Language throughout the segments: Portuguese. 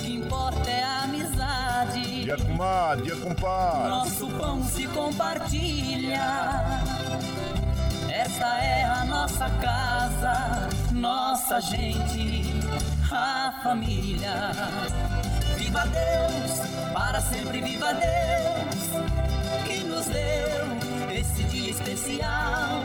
O que importa é a amizade. Dia comadre, dia compadre. Nosso pão se compartilha. Esta é a nossa casa, nossa gente, a família. Viva Deus, para sempre viva Deus, que nos deu esse dia especial,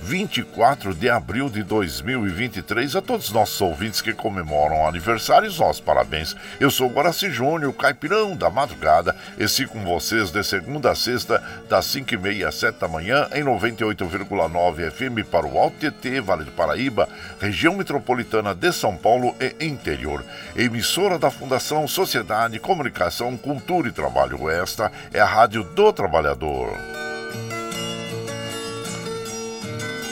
24 de abril de 2023. A todos os nossos ouvintes que comemoram aniversários, nossos parabéns. Eu sou Guaraci Júnior, caipirão da madrugada. E sigo com vocês de segunda a sexta, das 5h30 às 7 da manhã, em 98,9 FM para o Alto TT, Vale do Paraíba, região metropolitana de São Paulo e interior. Emissora da Fundação Sociedade, Comunicação, Cultura e Trabalho. Esta é a Rádio do Trabalhador.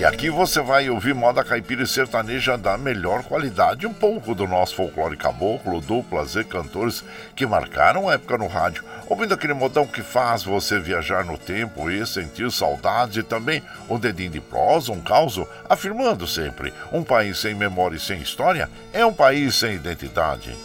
E aqui você vai ouvir moda caipira e sertaneja da melhor qualidade, um pouco do nosso folclore caboclo, duplas e cantores que marcaram a época no rádio, ouvindo aquele modão que faz você viajar no tempo e sentir saudades e também um dedinho de prosa, um causo, afirmando sempre, um país sem memória e sem história é um país sem identidade.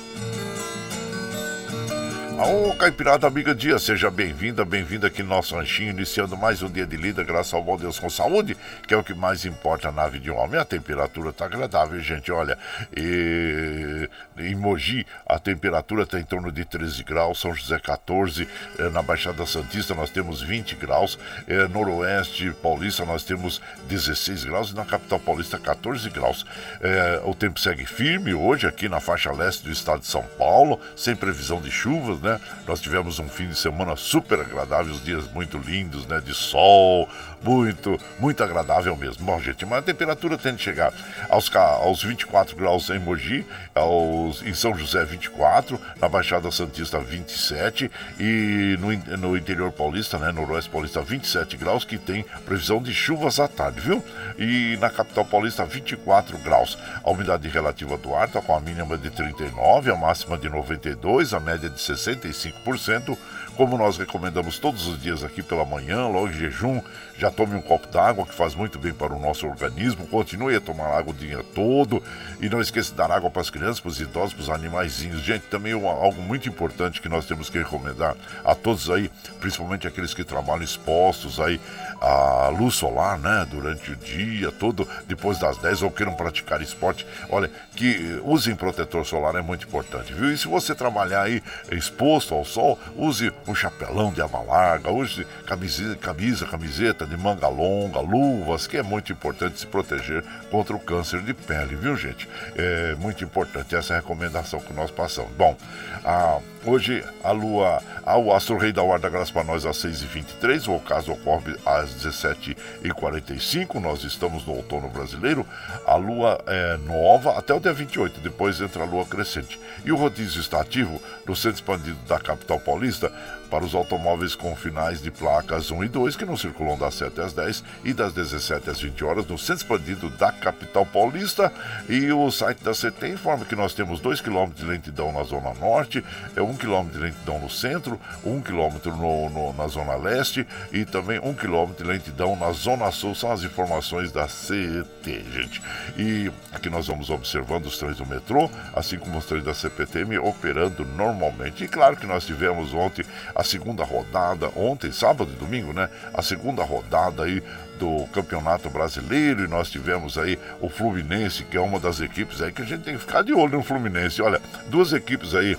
Ô, Caipirada Amiga Dia, seja bem-vinda, bem-vinda aqui no nosso ranchinho, iniciando mais um dia de lida, graças ao bom Deus com saúde, que é o que mais importa na vida de um homem. A temperatura tá agradável, gente, olha, e... em Mogi a temperatura está em torno de 13 graus, São José 14, eh, na Baixada Santista nós temos 20 graus, eh, Noroeste Paulista nós temos 16 graus e na capital paulista 14 graus. Eh, o tempo segue firme hoje aqui na faixa leste do estado de São Paulo, sem previsão de chuvas, né? Nós tivemos um fim de semana super agradável, os dias muito lindos, né? De sol, muito, muito agradável mesmo. Bom, gente, mas a temperatura tende a chegar aos, aos 24 graus em Mogi, aos, em São José 24, na Baixada Santista 27 e no, no interior paulista, né, noroeste paulista 27 graus, que tem previsão de chuvas à tarde, viu? E na capital paulista 24 graus. A umidade relativa do ar está com a mínima de 39, a máxima de 92, a média de 65%. Como nós recomendamos todos os dias aqui pela manhã, logo em jejum, já tome um copo d'água que faz muito bem para o nosso organismo. Continue a tomar água o dia todo e não esqueça de dar água para as crianças, para os idosos, para os animaizinhos. Gente, também uma, algo muito importante que nós temos que recomendar a todos aí, principalmente aqueles que trabalham expostos aí à luz solar, né, durante o dia todo, depois das 10 ou queiram praticar esporte. Olha, que usem protetor solar é muito importante, viu? E se você trabalhar aí exposto ao sol, use um chapelão de aba larga, use camisa, camisa, camiseta de manga longa, luvas, que é muito importante se proteger contra o câncer de pele, viu, gente? É muito importante essa recomendação que nós passamos. Bom, a, hoje a lua, a, o astro rei da guarda graça para nós às 6h23, o ocaso ocorre às 17h45, nós estamos no outono brasileiro, a lua é nova até o dia 28, depois entra a lua crescente. E o rodízio está ativo no centro expandido da capital paulista para os automóveis com finais de placas 1 e 2 que não circulam das 7 às 10 e das 17 às 20 horas no centro expandido da capital paulista. E o site da CT informa que nós temos 2 km de lentidão na zona norte, é 1 km de lentidão no centro, 1 km no, no, na zona leste e também 1 km de lentidão na zona sul. São as informações da CET, gente. E aqui nós vamos observando os trens do metrô, assim como os trens da CPTM operando normalmente. E claro que nós tivemos ontem a segunda rodada, ontem, sábado e domingo, né? A segunda rodada aí do Campeonato Brasileiro e nós tivemos aí o Fluminense, que é uma das equipes aí que a gente tem que ficar de olho no Fluminense. Olha, duas equipes aí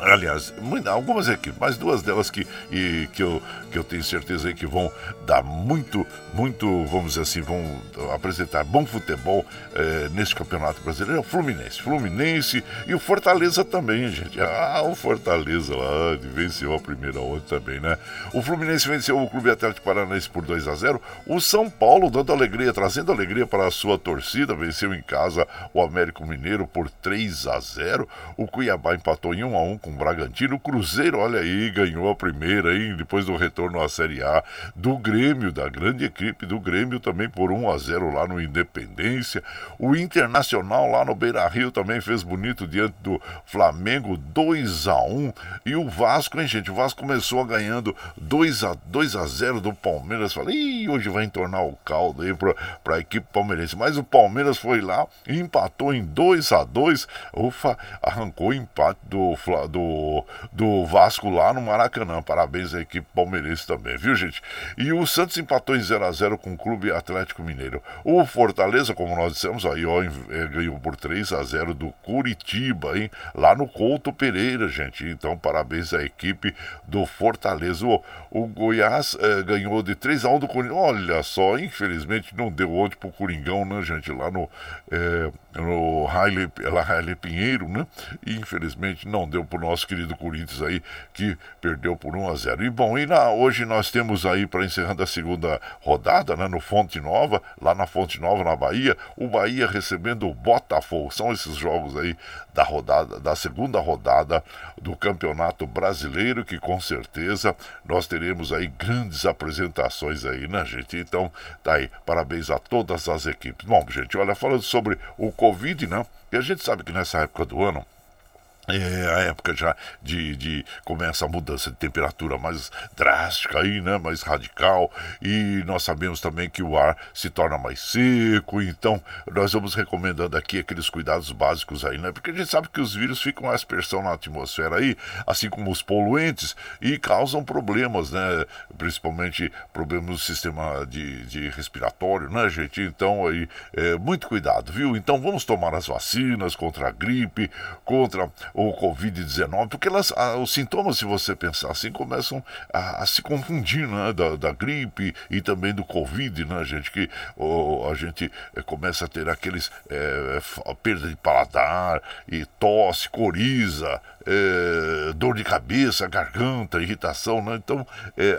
Aliás, algumas equipes, mas duas delas que, e, que, eu, que eu tenho certeza que vão dar muito, muito, vamos dizer assim, vão apresentar bom futebol é, nesse campeonato brasileiro. É o Fluminense. Fluminense e o Fortaleza também, gente. Ah, o Fortaleza lá venceu a primeira ontem também, né? O Fluminense venceu o Clube Atlético Paranaense por 2 a 0 O São Paulo dando alegria, trazendo alegria para a sua torcida, venceu em casa o Américo Mineiro por 3 a 0 O Cuiabá empatou em 1 a 1 com o Bragantino. O Cruzeiro, olha aí, ganhou a primeira aí, depois do retorno à Série A do Grêmio, da grande equipe do Grêmio, também por 1 a 0 lá no Independência. O Internacional lá no Beira Rio também fez bonito diante do Flamengo, 2 a 1 E o Vasco, hein, gente? O Vasco começou ganhando 2 a 2 a 0 do Palmeiras. Falei, hoje vai entornar o caldo aí para a equipe palmeirense. Mas o Palmeiras foi lá empatou em 2 a 2 Ufa, arrancou o empate do, do do, do Vasco lá no Maracanã. Parabéns à equipe palmeirense também, viu, gente? E o Santos empatou em 0 a 0 com o Clube Atlético Mineiro. O Fortaleza, como nós dissemos, aí ó, é, ganhou por 3 a 0 do Curitiba, hein? Lá no Couto Pereira, gente. Então, parabéns à equipe do Fortaleza. O, o Goiás é, ganhou de 3 a 1 do Coringão. Olha só, infelizmente não deu ontem pro Coringão, né, gente? Lá no, é, no Haile, Haile Pinheiro, né? E infelizmente não deu pro nosso querido Corinthians aí, que perdeu por 1 a 0. E bom, e na, hoje nós temos aí, para encerrando a segunda rodada, né, no Fonte Nova, lá na Fonte Nova, na Bahia, o Bahia recebendo o Botafogo. São esses jogos aí da rodada, da segunda rodada do Campeonato Brasileiro, que com certeza nós teremos aí grandes apresentações aí, né, gente? Então, tá aí, parabéns a todas as equipes. Bom, gente, olha, falando sobre o Covid, né? E a gente sabe que nessa época do ano é a época já de, de começa a mudança de temperatura mais drástica aí, né, mais radical, e nós sabemos também que o ar se torna mais seco, então nós vamos recomendando aqui aqueles cuidados básicos aí, né, porque a gente sabe que os vírus ficam à aspersão na atmosfera aí, assim como os poluentes, e causam problemas, né, principalmente problemas no sistema de, de respiratório, né, gente, então aí, é, muito cuidado, viu, então vamos tomar as vacinas contra a gripe, contra o Covid-19, porque elas, a, os sintomas, se você pensar assim, começam a, a se confundir, né? Da, da, gripe e também do Covid, né, gente? Que a gente é, começa a ter aqueles é, perda de paladar e tosse, coriza, é, dor de cabeça, garganta, irritação, né? Então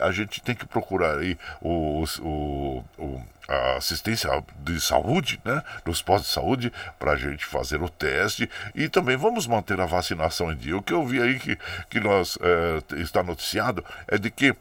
a gente tem que procurar aí o, o, o a assistência de saúde, né, nos postos de saúde, para a gente fazer o teste e também vamos manter a vacinação em dia. O que eu vi aí que, que nós é, está noticiado é de que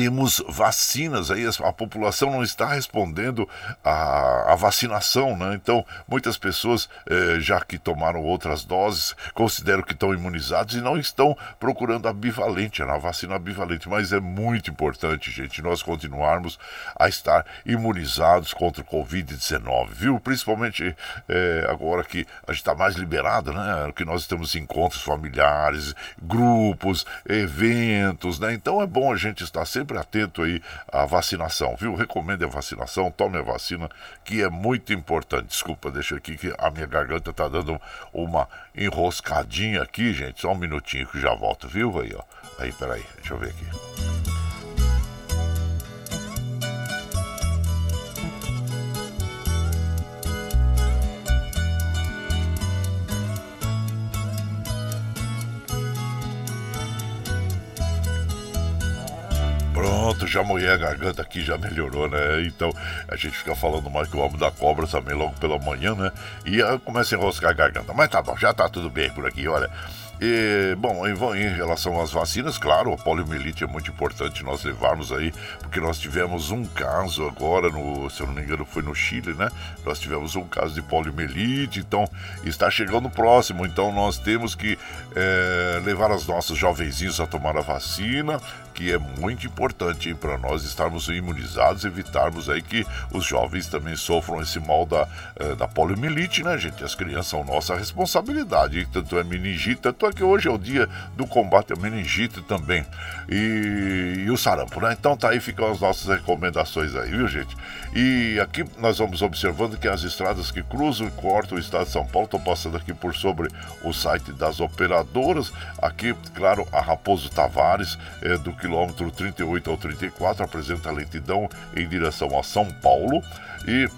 temos vacinas aí, a população não está respondendo à, à vacinação, né? Então, muitas pessoas, eh, já que tomaram outras doses, consideram que estão imunizados e não estão procurando a bivalente, a vacina bivalente. Mas é muito importante, gente, nós continuarmos a estar imunizados contra o Covid-19, viu? Principalmente eh, agora que a gente está mais liberado, né? Que nós temos encontros familiares, grupos, eventos, né? Então é bom a gente estar sempre sempre atento aí à vacinação, viu? Recomende a vacinação, tome a vacina, que é muito importante. Desculpa, deixa aqui que a minha garganta tá dando uma enroscadinha aqui, gente. Só um minutinho que já volto, viu? Aí, ó. Aí, peraí, deixa eu ver aqui. Pronto, já moei a garganta aqui, já melhorou, né? Então a gente fica falando mais que o homem da cobra também logo pela manhã, né? E começa a enroscar a garganta. Mas tá bom, já tá tudo bem por aqui, olha. E, bom, em, relação às vacinas, claro, a poliomielite é muito importante nós levarmos aí, porque nós tivemos um caso agora, no, se eu não me engano, foi no Chile, né? Nós tivemos um caso de poliomielite, então está chegando próximo, então nós temos que é, levar os nossos jovenzinhos a tomar a vacina, que é muito importante para nós estarmos imunizados, evitarmos aí que os jovens também sofram esse mal da, é, da poliomielite, né, gente? As crianças são nossa responsabilidade, tanto é meningite, tanto é que hoje é o dia do combate à meningite também e, e o sarampo, né? Então tá aí ficam as nossas recomendações aí, viu, gente? E aqui nós vamos observando que as estradas que cruzam e cortam o estado de São Paulo estão passando aqui por sobre o site das operadoras. Aqui, claro, a Raposo Tavares, é, do quilômetro quilômetro 38 ao 34, apresenta lentidão em direção a São Paulo. E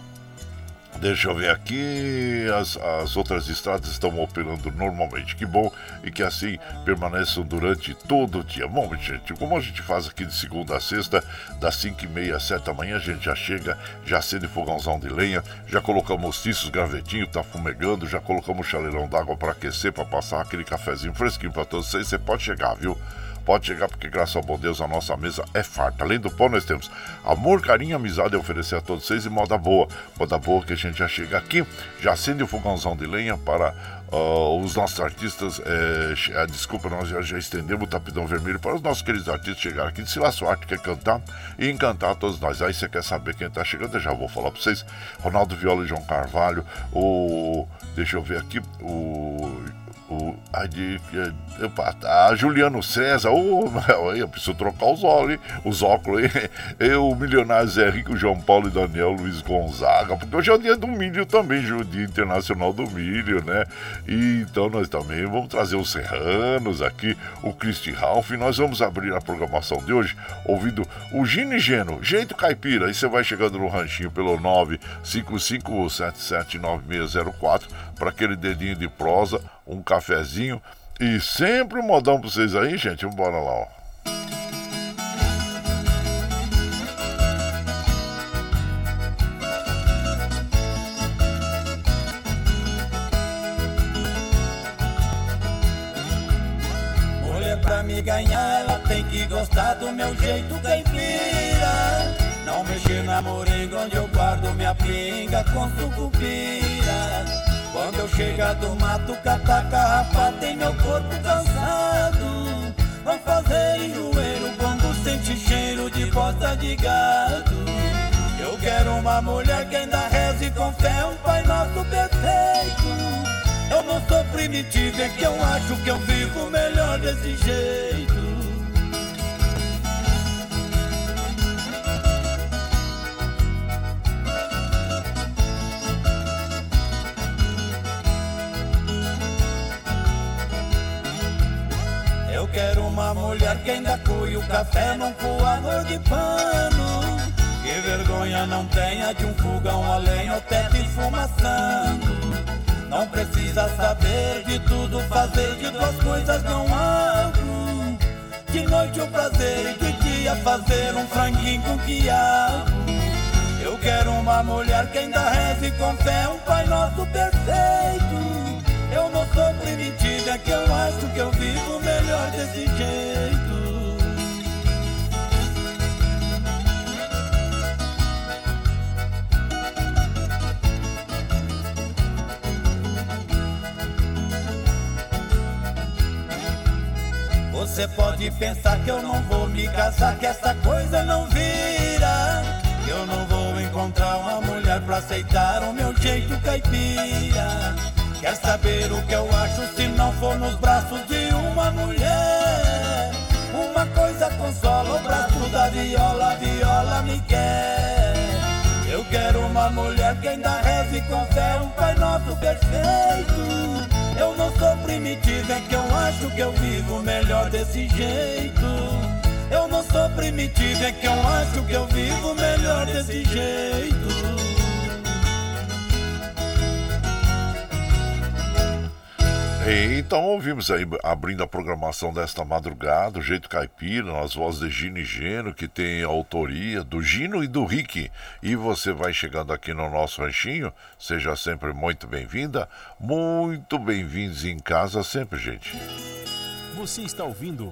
Deixa eu ver aqui, as, as outras estradas estão operando normalmente. Que bom e que assim permaneçam durante todo o dia. Bom, gente, como a gente faz aqui de segunda a sexta, das 5 e meia às 7 da manhã, a gente já chega, já acende fogãozão de lenha, já colocamos tiços, gravetinho, tá fumegando, já colocamos chaleirão d'água para aquecer, para passar aquele cafezinho fresquinho para todos vocês. Você pode chegar, viu? Pode chegar porque, graças ao bom Deus, a nossa mesa é farta. Além do pão, nós temos amor, carinho, amizade a oferecer a todos vocês e moda boa. Moda boa que a gente já chega aqui, já acende o fogãozão de lenha para uh, os nossos artistas. É, desculpa, nós já, já, estendemos o tapidão vermelho para os nossos queridos artistas chegarem aqui. Lá sua arte quer cantar e encantar todos nós. Aí você quer saber quem está chegando, eu já vou falar para vocês. Ronaldo Viola e João Carvalho, o. Deixa eu ver aqui, o o, a, de, a, Juliano César, oh, eu preciso trocar os óculos, os óculos, eu, o milionário Zé Rico, João Paulo e Daniel Luiz Gonzaga, porque hoje é o dia do milho também, o dia internacional do milho, né? E, então nós também vamos trazer os serranos aqui, o Cristi Ralph, e nós vamos abrir a programação de hoje ouvindo o Gine Geno, Jeito Caipira, aí você vai chegando no ranchinho pelo 955779604 para aquele dedinho de prosa, um cafezinho e sempre um modão para vocês aí, gente. Vamos lá, ó. Mulher pra me ganhar, ela tem que gostar do meu jeito caipira. Não mexer na moringa onde eu guardo minha pinga com sucupira. Quando eu chegar do mato, catar carrapato tem meu corpo cansado. Vão fazer enjoeiro, bongo sente cheiro de bosta de gado. Eu quero uma mulher que ainda reze com fé um Pai Nosso perfeito. Eu não sou primitivo, é que eu acho que eu vivo melhor desse jeito. Quero uma mulher que ainda cuie o café num coador de pano. Que vergonha não tenha de um fogão a lenha ou teto esfumaçando. Não precisa saber de tudo, fazer de duas coisas não abro. De noite o prazer e de dia fazer um franguinho com quiabo. Eu quero uma mulher que ainda reze com fé um Pai Nosso perfeito. Eu não sou primitiva, é que eu acho que eu vivo melhor desse jeito. Você pode pensar que eu não vou me casar, que essa coisa não vira. Que eu não vou encontrar uma mulher pra aceitar o meu jeito caipira. Quer saber o que eu acho se não for nos braços de uma mulher? Uma coisa consola o braço da viola, viola me quer. Eu quero uma mulher que ainda reze com fé um Pai Nosso perfeito. Eu não sou primitivo, é que eu acho que eu vivo melhor desse jeito. Eu não sou primitivo, é que eu acho que eu vivo melhor desse jeito. Então ouvimos aí, abrindo a programação desta madrugada, o Jeito Caipira, nas vozes de Gino e Geno, que tem autoria do Gino e do Rick. E você vai chegando aqui no nosso ranchinho, seja sempre muito bem-vinda, muito bem-vindos em casa sempre, gente. Você está ouvindo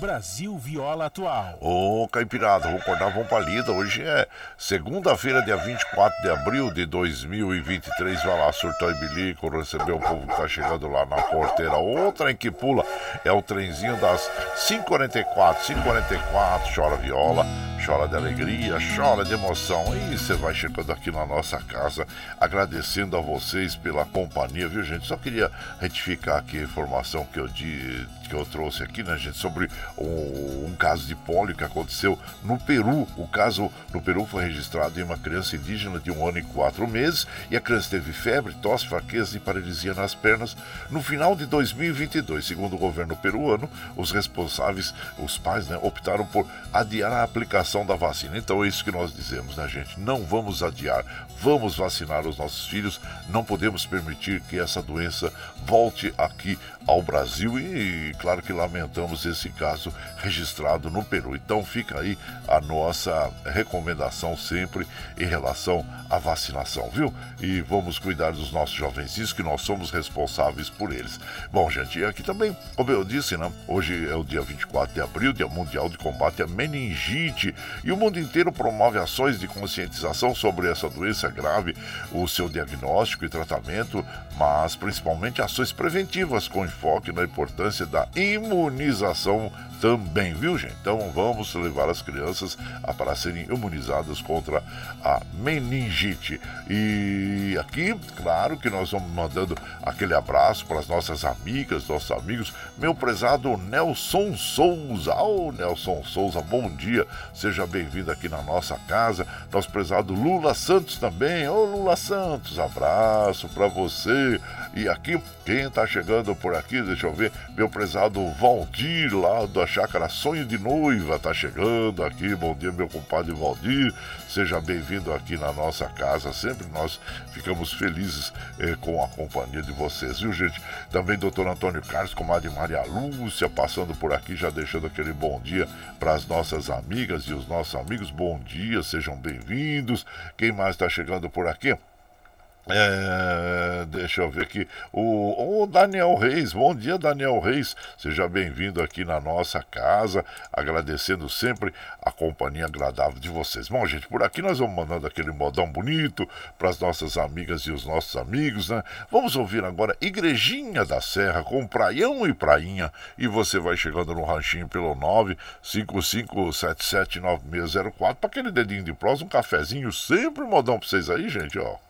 Brasil Viola Atual. Ô, Caipirada, vou acordar, pra lida. Hoje é segunda-feira, dia 24 de abril de 2023. Vai lá, surtou e bilico, recebeu o povo que tá chegando lá na porteira. Outra em que pula é o trenzinho das 5h44. 5h44, chora viola, chora de alegria, chora de emoção. E você vai chegando aqui na nossa casa, agradecendo a vocês pela companhia, viu, gente? Só queria retificar aqui a informação que eu disse que eu trouxe aqui, né, gente, sobre um, um, caso de pólio que aconteceu no Peru. O caso no Peru foi registrado em uma criança indígena de um ano e quatro meses e a criança teve febre, tosse, fraqueza e paralisia nas pernas no final de 2022. Segundo o governo peruano, os responsáveis, os pais, né, optaram por adiar a aplicação da vacina. Então é isso que nós dizemos, né, gente? Não vamos adiar, vamos vacinar os nossos filhos. Não podemos permitir que essa doença volte aqui ao Brasil e, claro que lamentamos esse caso registrado no Peru. Então fica aí a nossa recomendação sempre em relação à vacinação, viu? E vamos cuidar dos nossos jovenzinhos que nós somos responsáveis por eles. Bom, gente, aqui também, como eu disse, né? Hoje é o dia 24 de abril, Dia Mundial de Combate à Meningite, e o mundo inteiro promove ações de conscientização sobre essa doença grave, o seu diagnóstico e tratamento, mas principalmente ações preventivas com enfoque na importância da imunização também, viu, gente? Então vamos levar as crianças a, para serem imunizadas contra a meningite. E aqui, claro que nós vamos mandando aquele abraço para as nossas amigas, nossos amigos. Meu prezado Nelson Souza. Ô, oh, Nelson Souza, bom dia. Seja bem-vindo aqui na nossa casa. Nosso prezado Lula Santos também. Ô, oh, Lula Santos, abraço para você. E aqui, quem está chegando por aqui, deixa eu ver, meu prezado Valdir, lá da Chácara Sonho de Noiva, está chegando aqui. Bom dia, meu compadre Valdir. Seja bem-vindo aqui na nossa casa. Sempre nós ficamos felizes eh, com a companhia de vocês, viu, gente? Também doutor Antônio Carlos, comadre Maria Lúcia, passando por aqui, já deixando aquele bom dia para as nossas amigas e os nossos amigos. Bom dia, sejam bem-vindos. Quem mais está chegando por aqui? É, deixa eu ver aqui. O, o, Daniel Reis, bom dia, Daniel Reis. Seja bem-vindo aqui na nossa casa. Agradecendo sempre a companhia agradável de vocês. Bom, gente, por aqui nós vamos mandando aquele modão bonito para as nossas amigas e os nossos amigos, né? Vamos ouvir agora Igrejinha da Serra com Praião e Prainha. E você vai chegando no ranchinho pelo 955779604 para aquele dedinho de prosa, um cafezinho, sempre modão para vocês aí, gente, ó.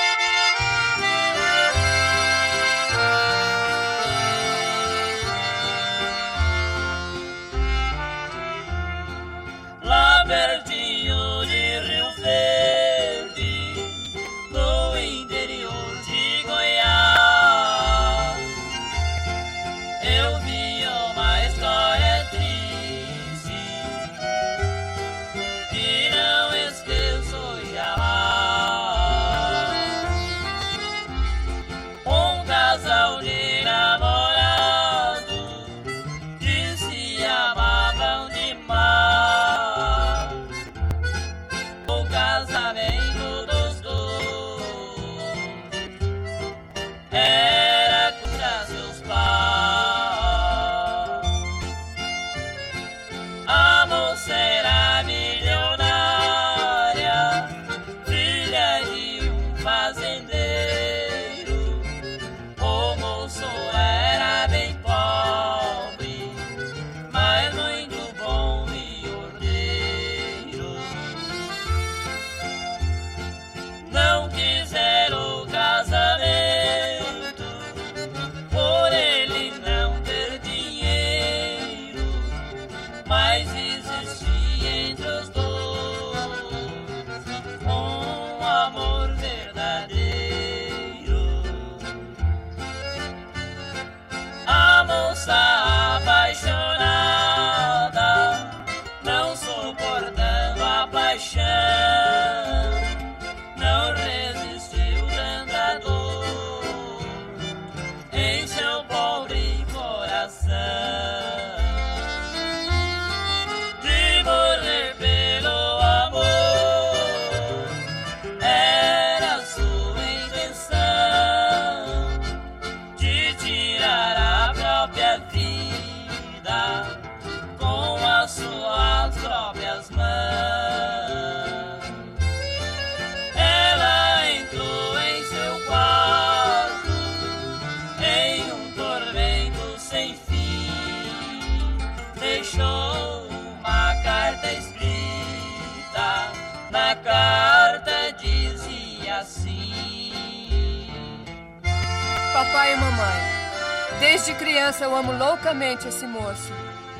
Desde criança eu amo loucamente esse moço.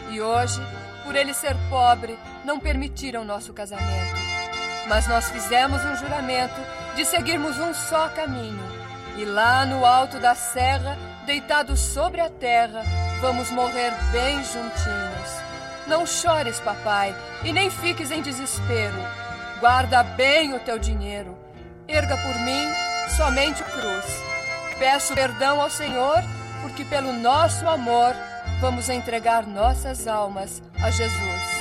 E hoje, por ele ser pobre, não permitiram nosso casamento. Mas nós fizemos um juramento de seguirmos um só caminho. E lá no alto da serra, deitados sobre a terra, vamos morrer bem juntinhos. Não chores, papai, e nem fiques em desespero. Guarda bem o teu dinheiro. Erga por mim somente cruz. Peço perdão ao Senhor, porque pelo nosso amor vamos entregar nossas almas a Jesus.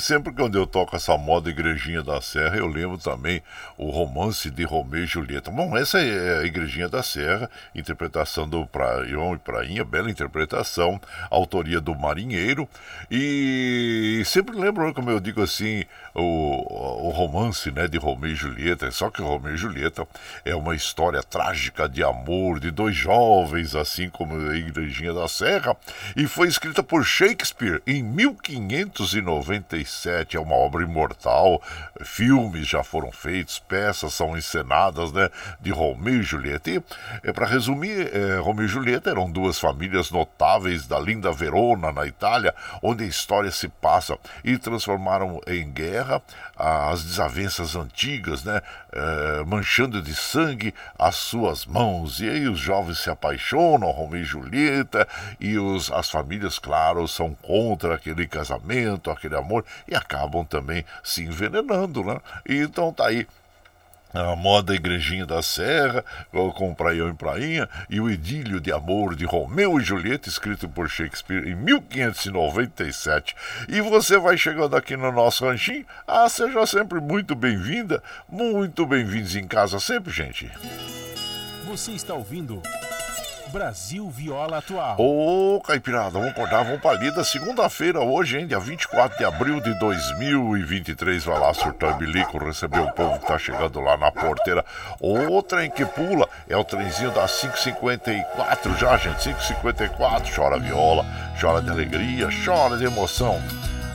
Sempre quando eu toco essa moda Igrejinha da Serra, eu lembro também o romance de Romeu e Julieta. Bom, essa é a Igrejinha da Serra, interpretação do Praião e Prainha, bela interpretação, autoria do Marinheiro. E sempre lembro, como eu digo assim, o, o romance né, de Romeu e Julieta. Só que Romeu e Julieta é uma história trágica de amor de dois jovens, assim como a Igrejinha da Serra, e foi escrita por Shakespeare em 1597. É uma obra imortal. Filmes já foram feitos, peças são encenadas né, de Romeu e Julieta. E, é, para resumir, é, Romeu e Julieta eram duas famílias notáveis da linda Verona, na Itália, onde a história se passa e transformaram em guerra as desavenças antigas, né, é, manchando de sangue as suas mãos. E aí os jovens se apaixonam, Romeu e Julieta, e os, as famílias, claro, são contra aquele casamento, aquele amor, e acabam também se envenenando, né? E então tá aí a moda Igrejinha da Serra, com Praião e Prainha, e o Idílio de Amor de Romeu e Julieta, escrito por Shakespeare em 1597. E você vai chegando aqui no nosso ranchinho, ah, seja sempre muito bem-vinda, muito bem-vindos em casa sempre, gente. Você está ouvindo Brasil Viola Atual. Ô, Caipirada, vamos acordar, vamos pra lida. Segunda-feira, hoje, hein, dia 24 de abril de 2023. Vai lá, surtar bilico, receber o povo que tá chegando lá na porteira. O trem que pula é o trenzinho das 554 já, gente. 554. Chora viola, chora de alegria, chora de emoção.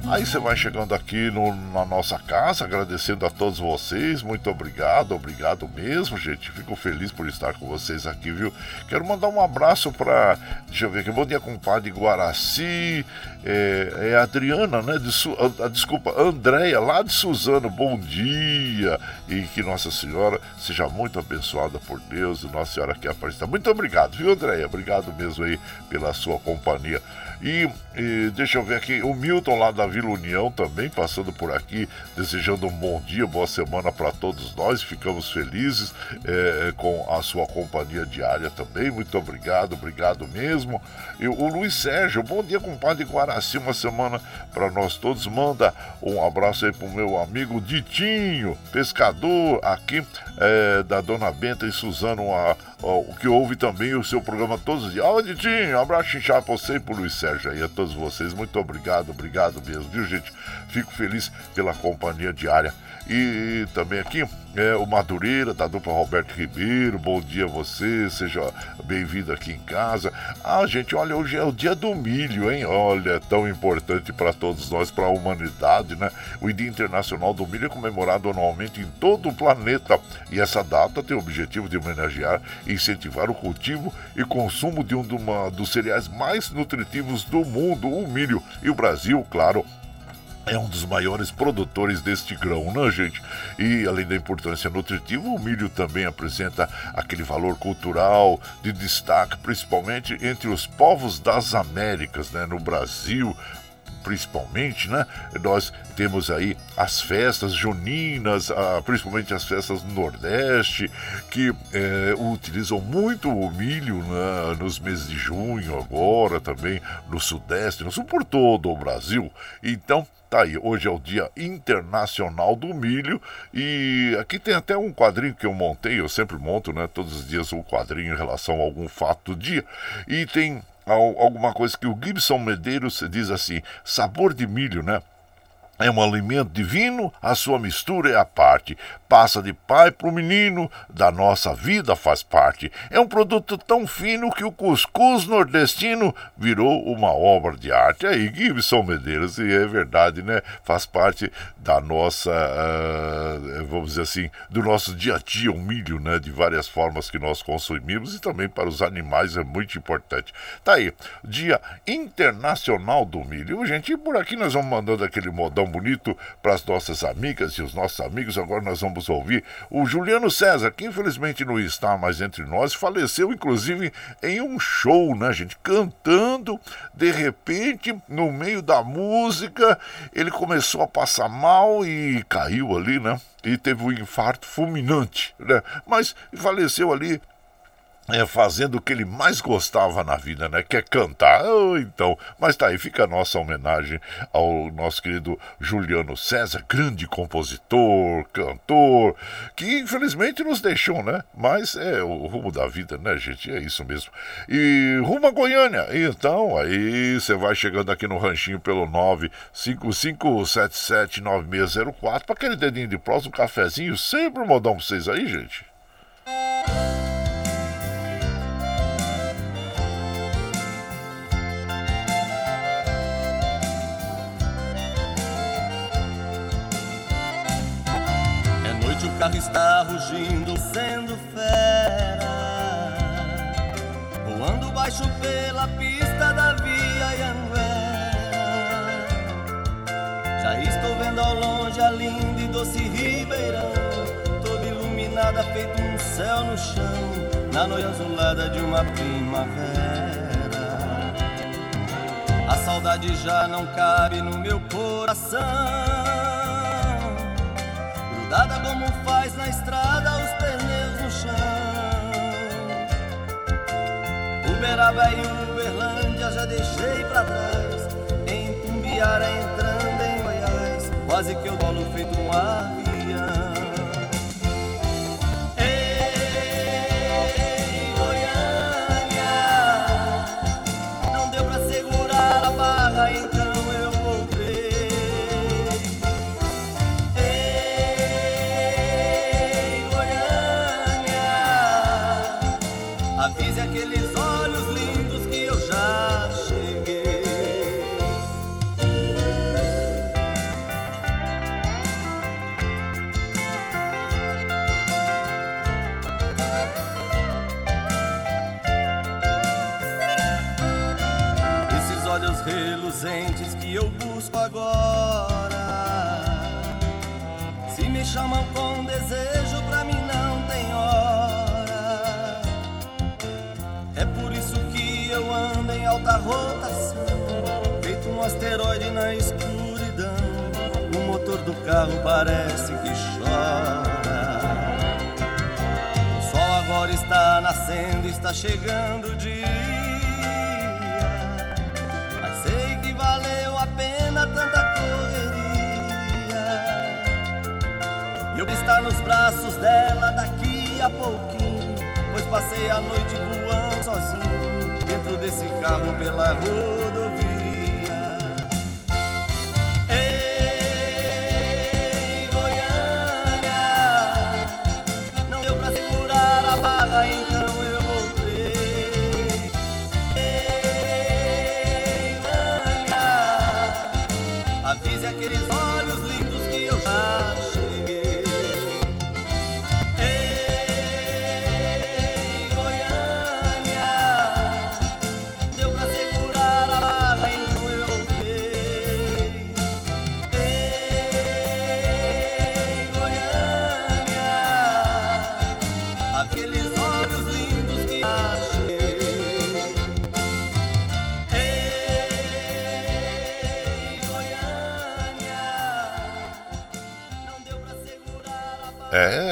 Aí você vai chegando aqui no, na nossa casa, agradecendo a todos vocês. Muito obrigado, obrigado mesmo, gente. Fico feliz por estar com vocês aqui, viu? Quero mandar um abraço para. Deixa eu ver aqui. Bom dia, compadre Guaraci. É, é Adriana, né? De Su, a, a, desculpa, Andréia, lá de Suzano. Bom dia. E que Nossa Senhora seja muito abençoada por Deus. Nossa Senhora que apareça. Muito obrigado, viu, Andréia? Obrigado mesmo aí pela sua companhia. E, e, deixa eu ver aqui, o Milton lá da Vila União também passando por aqui, desejando um bom dia, boa semana para todos nós. Ficamos felizes é, com a sua companhia diária também. Muito obrigado, obrigado mesmo. E o Luiz Sérgio, bom dia, compadre Guaraci, uma semana para nós todos. Manda um abraço aí pro meu amigo Ditinho, pescador aqui é, da Dona Benta e Suzano, o que ouve também o seu programa todos os dias. Ó, Ditinho, um abraço inchado pra você e pro Luiz Sérgio aí, a todos vocês. Muito obrigado, obrigado mesmo, viu, gente? Fico feliz pela companhia diária. E também aqui, é, o Madureira, da dupla Roberto Ribeiro, bom dia a você, seja bem-vindo aqui em casa. Ah, gente, olha, hoje é o dia do milho, hein? Olha, é tão importante para todos nós, para a humanidade, né? O Dia Internacional do Milho é comemorado anualmente em todo o planeta e essa data tem o objetivo de homenagear e incentivar o cultivo e consumo de um dos cereais mais nutritivos do mundo, o milho. E o Brasil, claro, é um dos maiores produtores deste grão, né, gente? E além da importância nutritiva, o milho também apresenta aquele valor cultural de destaque, principalmente entre os povos das Américas, né? No Brasil, principalmente, né? Nós temos aí as festas juninas, principalmente as festas do Nordeste, que é, utilizam muito o milho né, nos meses de junho, agora também no Sudeste, no Sul, por todo o Brasil. Então, Tá aí, hoje é o Dia Internacional do Milho e aqui tem até um quadrinho que eu montei, eu sempre monto, né, todos os dias um quadrinho em relação a algum fato do dia. E tem alguma coisa que o Gibson Medeiros diz assim: sabor de milho, né? É um alimento divino, a sua mistura é a parte. Passa de pai para o menino, da nossa vida faz parte. É um produto tão fino que o cuscuz nordestino virou uma obra de arte. Aí, Gibson Medeiros, e é verdade, né? Faz parte da nossa, uh, vamos dizer assim, do nosso dia a dia, o milho, né? De várias formas que nós consumimos e também para os animais é muito importante. Tá aí, Dia Internacional do Milho. Gente, e por aqui nós vamos mandando aquele modão tão bonito para as nossas amigas e os nossos amigos. Agora nós vamos ouvir o Juliano César, que infelizmente não está mais entre nós, faleceu inclusive em um show, né, gente? Cantando, de repente, no meio da música, ele começou a passar mal e caiu ali, né? E teve um infarto fulminante, né? Mas faleceu ali é, fazendo o que ele mais gostava na vida, né? Que é cantar. Oh, então, mas tá aí, fica a nossa homenagem ao nosso querido Juliano César, grande compositor, cantor, que infelizmente nos deixou, né? Mas é o rumo da vida, né, gente? É isso mesmo. E rumo a Goiânia. Então, aí você vai chegando aqui no ranchinho pelo 955779604 para aquele dedinho de próximo, um cafezinho, sempre um modão pra vocês aí, gente. Carro está rugindo, sendo fera, voando baixo pela pista da via Anguera. Já estou vendo ao longe a linda e doce ribeirão, toda iluminada, feito um céu no chão, na noite azulada de uma primavera. A saudade já não cabe no meu coração faz na estrada os pneus no chão. Uberaba e Uberlândia já deixei pra trás Em Tumbiara entrando em Goiás. Quase que eu bolo feito um avião chamam com desejo, pra mim não tem hora. É por isso que eu ando em alta rotação, feito um asteroide na escuridão. O motor do carro parece que chora. O sol agora está nascendo, está chegando estar nos braços dela daqui a pouquinho. Pois passei a noite voando sozinho dentro desse carro pela rodovia.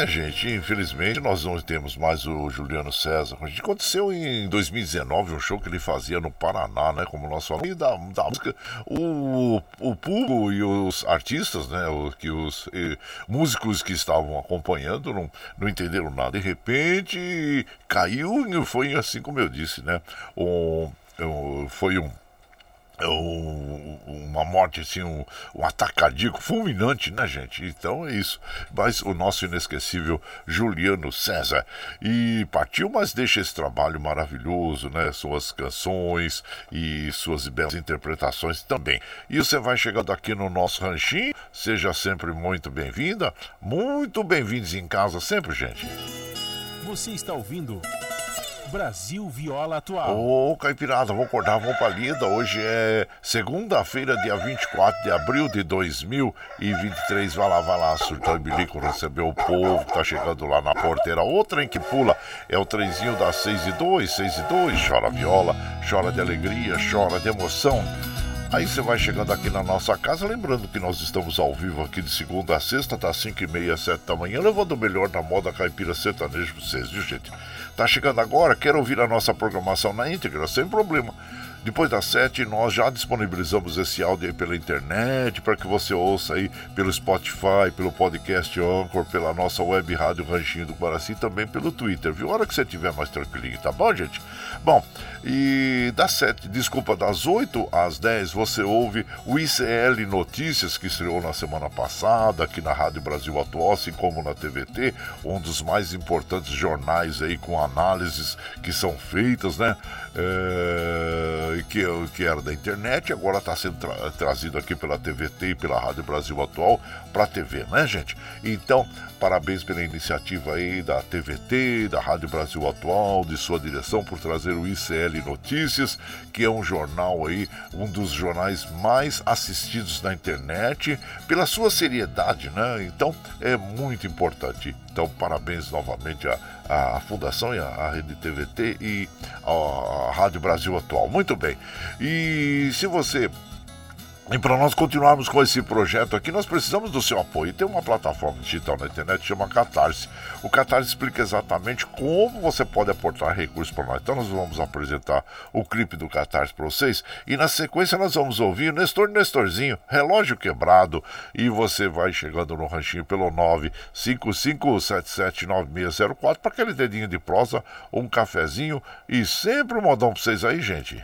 É, gente, infelizmente nós não temos mais o Juliano César. Aconteceu em 2019 um show que ele fazia no Paraná, né? Como nós falamos, e da, da música, o, o público e os artistas, né? O, que os eh, músicos que estavam acompanhando não, não entenderam nada. De repente caiu e foi assim como eu disse, né? Um, foi um é uma morte, assim, um, um ataque cardíaco fulminante, né, gente? Então é isso. Mas o nosso inesquecível Juliano César. E partiu, mas deixa esse trabalho maravilhoso, né? Suas canções e suas belas interpretações também. E você vai chegando aqui no nosso ranchinho. Seja sempre muito bem-vinda. Muito bem-vindos em casa sempre, gente. Você está ouvindo. Brasil Viola Atual. Ô, Caipirada, vamos acordar, vamos pra lida. Hoje é segunda-feira, dia 24 de abril de 2023. Vai lá, vai lá, surtão e bilico, receber o povo que tá chegando lá na porteira. Outra em que pula é o trenzinho das 6 e 2, 6 e 2. Chora viola, chora de alegria, chora de emoção. Aí você vai chegando aqui na nossa casa, lembrando que nós estamos ao vivo aqui de segunda a sexta, das 5 e meia, 7 da manhã, levando o melhor da moda caipira sertaneja pra vocês, viu gente? Tá chegando agora, quer ouvir a nossa programação na íntegra? Sem problema. Depois das sete, nós já disponibilizamos esse áudio aí pela internet para que você ouça aí pelo Spotify, pelo podcast Anchor, pela nossa web rádio Ranchinho do Guaraci também pelo Twitter, viu? A hora que você estiver mais tranquilinho, tá bom, gente? Bom, e das 7, desculpa, das 8 às 10 você ouve o ICL Notícias, que estreou na semana passada aqui na Rádio Brasil Atual, assim como na TVT, um dos mais importantes jornais aí com análises que são feitas, né? É, que, que era da internet, agora está sendo tra trazido aqui pela TVT e pela Rádio Brasil Atual para a TV, né, gente? Então, parabéns pela iniciativa aí da TVT, da Rádio Brasil Atual, de sua direção por trazer o ICL Notícias, que é um jornal aí, um dos jornais mais assistidos na internet, pela sua seriedade, né? Então, é muito importante. Então, parabéns novamente a a Fundação e a Rede TVT e a Rádio Brasil Atual. Muito bem. E se você e para nós continuarmos com esse projeto aqui, nós precisamos do seu apoio. Tem uma plataforma digital na internet chama Catarse. O Catarse explica exatamente como você pode aportar recursos para nós. Então nós vamos apresentar o clipe do Catarse para vocês e na sequência nós vamos ouvir Nestor Nestorzinho, Relógio Quebrado e você vai chegando no ranchinho pelo 955779604 para aquele dedinho de prosa, um cafezinho e sempre um modão para vocês aí, gente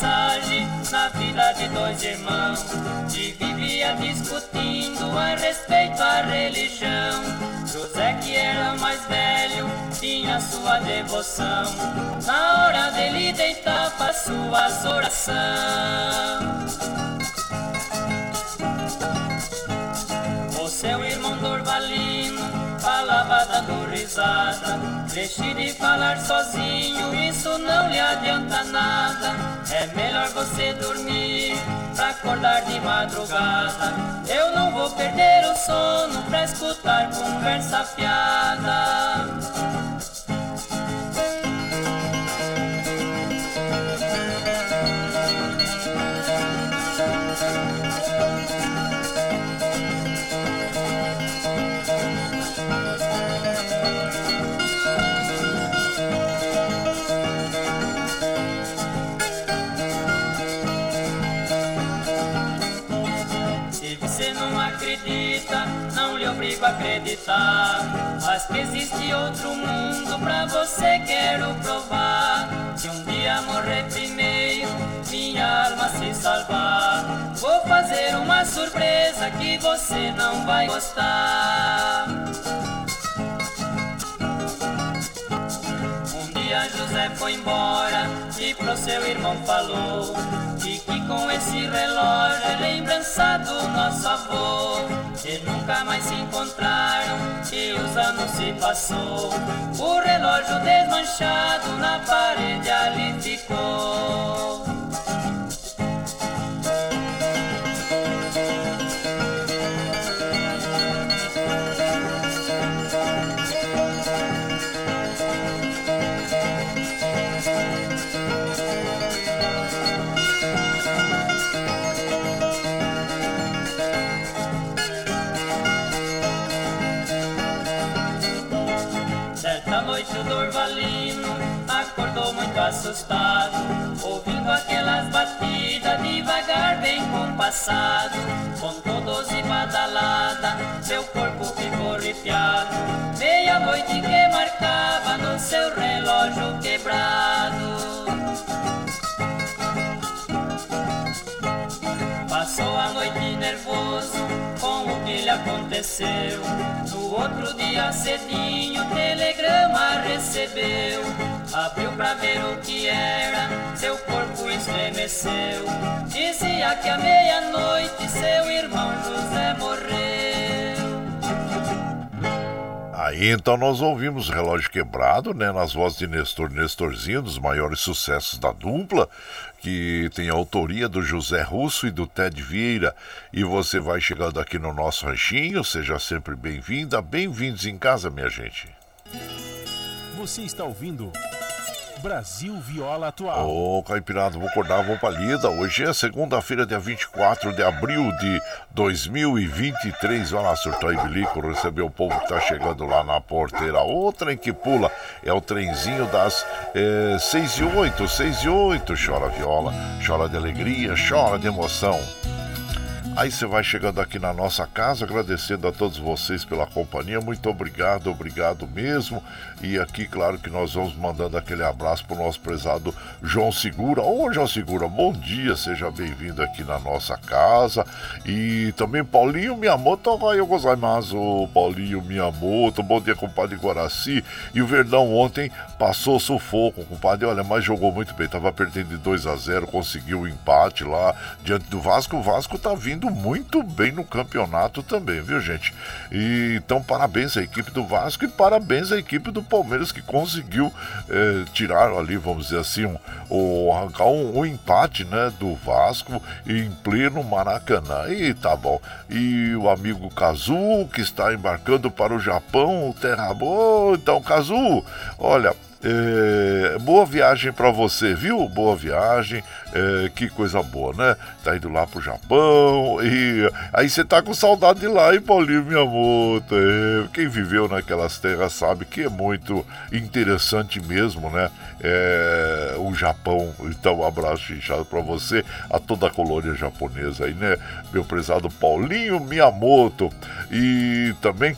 Passagem na vida de dois irmãos que vivia discutindo a respeito da religião. José, que era mais velho, tinha sua devoção. Na hora dele deitar para suas orações. O seu dando risada. Deixe de falar sozinho, isso não lhe adianta nada. É melhor você dormir pra acordar de madrugada. Eu não vou perder o sono pra escutar conversa fiada. Acreditar. Mas que existe outro mundo pra você quero provar. Se um dia morrer primeiro, minha alma se salvar. Vou fazer uma surpresa que você não vai gostar. Um dia José foi embora e pro seu irmão falou que com esse relógio é lembrança do nosso avô. E nunca mais se encontraram e os anos se passou. O relógio desmanchado na parede ali ficou. Com todos e badalada, seu corpo ficou arrepiado. Meia-noite que marcava no seu relógio quebrado. Noite nervoso com o que lhe aconteceu. No outro dia cedinho, telegrama recebeu. Abriu pra ver o que era, seu corpo estremeceu. Dizia que à meia-noite seu irmão José morreu. Aí então nós ouvimos Relógio Quebrado, né, nas vozes de Nestor Nestorzinho, dos maiores sucessos da dupla, que tem a autoria do José Russo e do Ted Vieira. E você vai chegando aqui no nosso ranchinho, seja sempre bem-vinda, bem-vindos em casa, minha gente. Você está ouvindo Brasil Viola Atual. Ô, oh, Caipirada, vou acordar, vou pra lida. Hoje é segunda-feira, dia 24 de abril de 2023. Olha lá, surtou e bilico, recebeu o povo que tá chegando lá na porteira. O trem que pula é o trenzinho das é, 6 e 8, 6 e 8. Chora viola, chora de alegria, chora de emoção. Aí você vai chegando aqui na nossa casa, agradecendo a todos vocês pela companhia. Muito obrigado, obrigado mesmo. E aqui, claro que nós vamos mandando aquele abraço para o nosso prezado João Segura. Ô, João Segura, bom dia, seja bem-vindo aqui na nossa casa. E também Paulinho Miyamoto, vai eu gozaimasu, Paulinho Miyamoto. Bom dia, compadre Guaraci. E o Verdão ontem passou sufoco, compadre. Olha, mas jogou muito bem, tava perdendo de 2 a 0 conseguiu o empate lá diante do Vasco. O Vasco tá vindo muito bem no campeonato também, viu, gente? E, então, parabéns à equipe do Vasco e parabéns à equipe do Palmeiras que conseguiu eh, tirar ali, vamos dizer assim, um, um, arrancar um, um, empate né, do Vasco em pleno Maracanã. E tá bom. E o amigo Kazu, que está embarcando para o Japão, terra boa. Então, Kazu, olha, é, boa viagem para você, viu? Boa viagem, é, que coisa boa, né? Tá indo lá pro Japão e aí você tá com saudade de lá, hein, Paulinho, minha moto? É, quem viveu naquelas terras sabe que é muito interessante mesmo, né? É, o Japão. Então, um abraço inchado para você, a toda a colônia japonesa aí, né? Meu prezado Paulinho Miyamoto. E também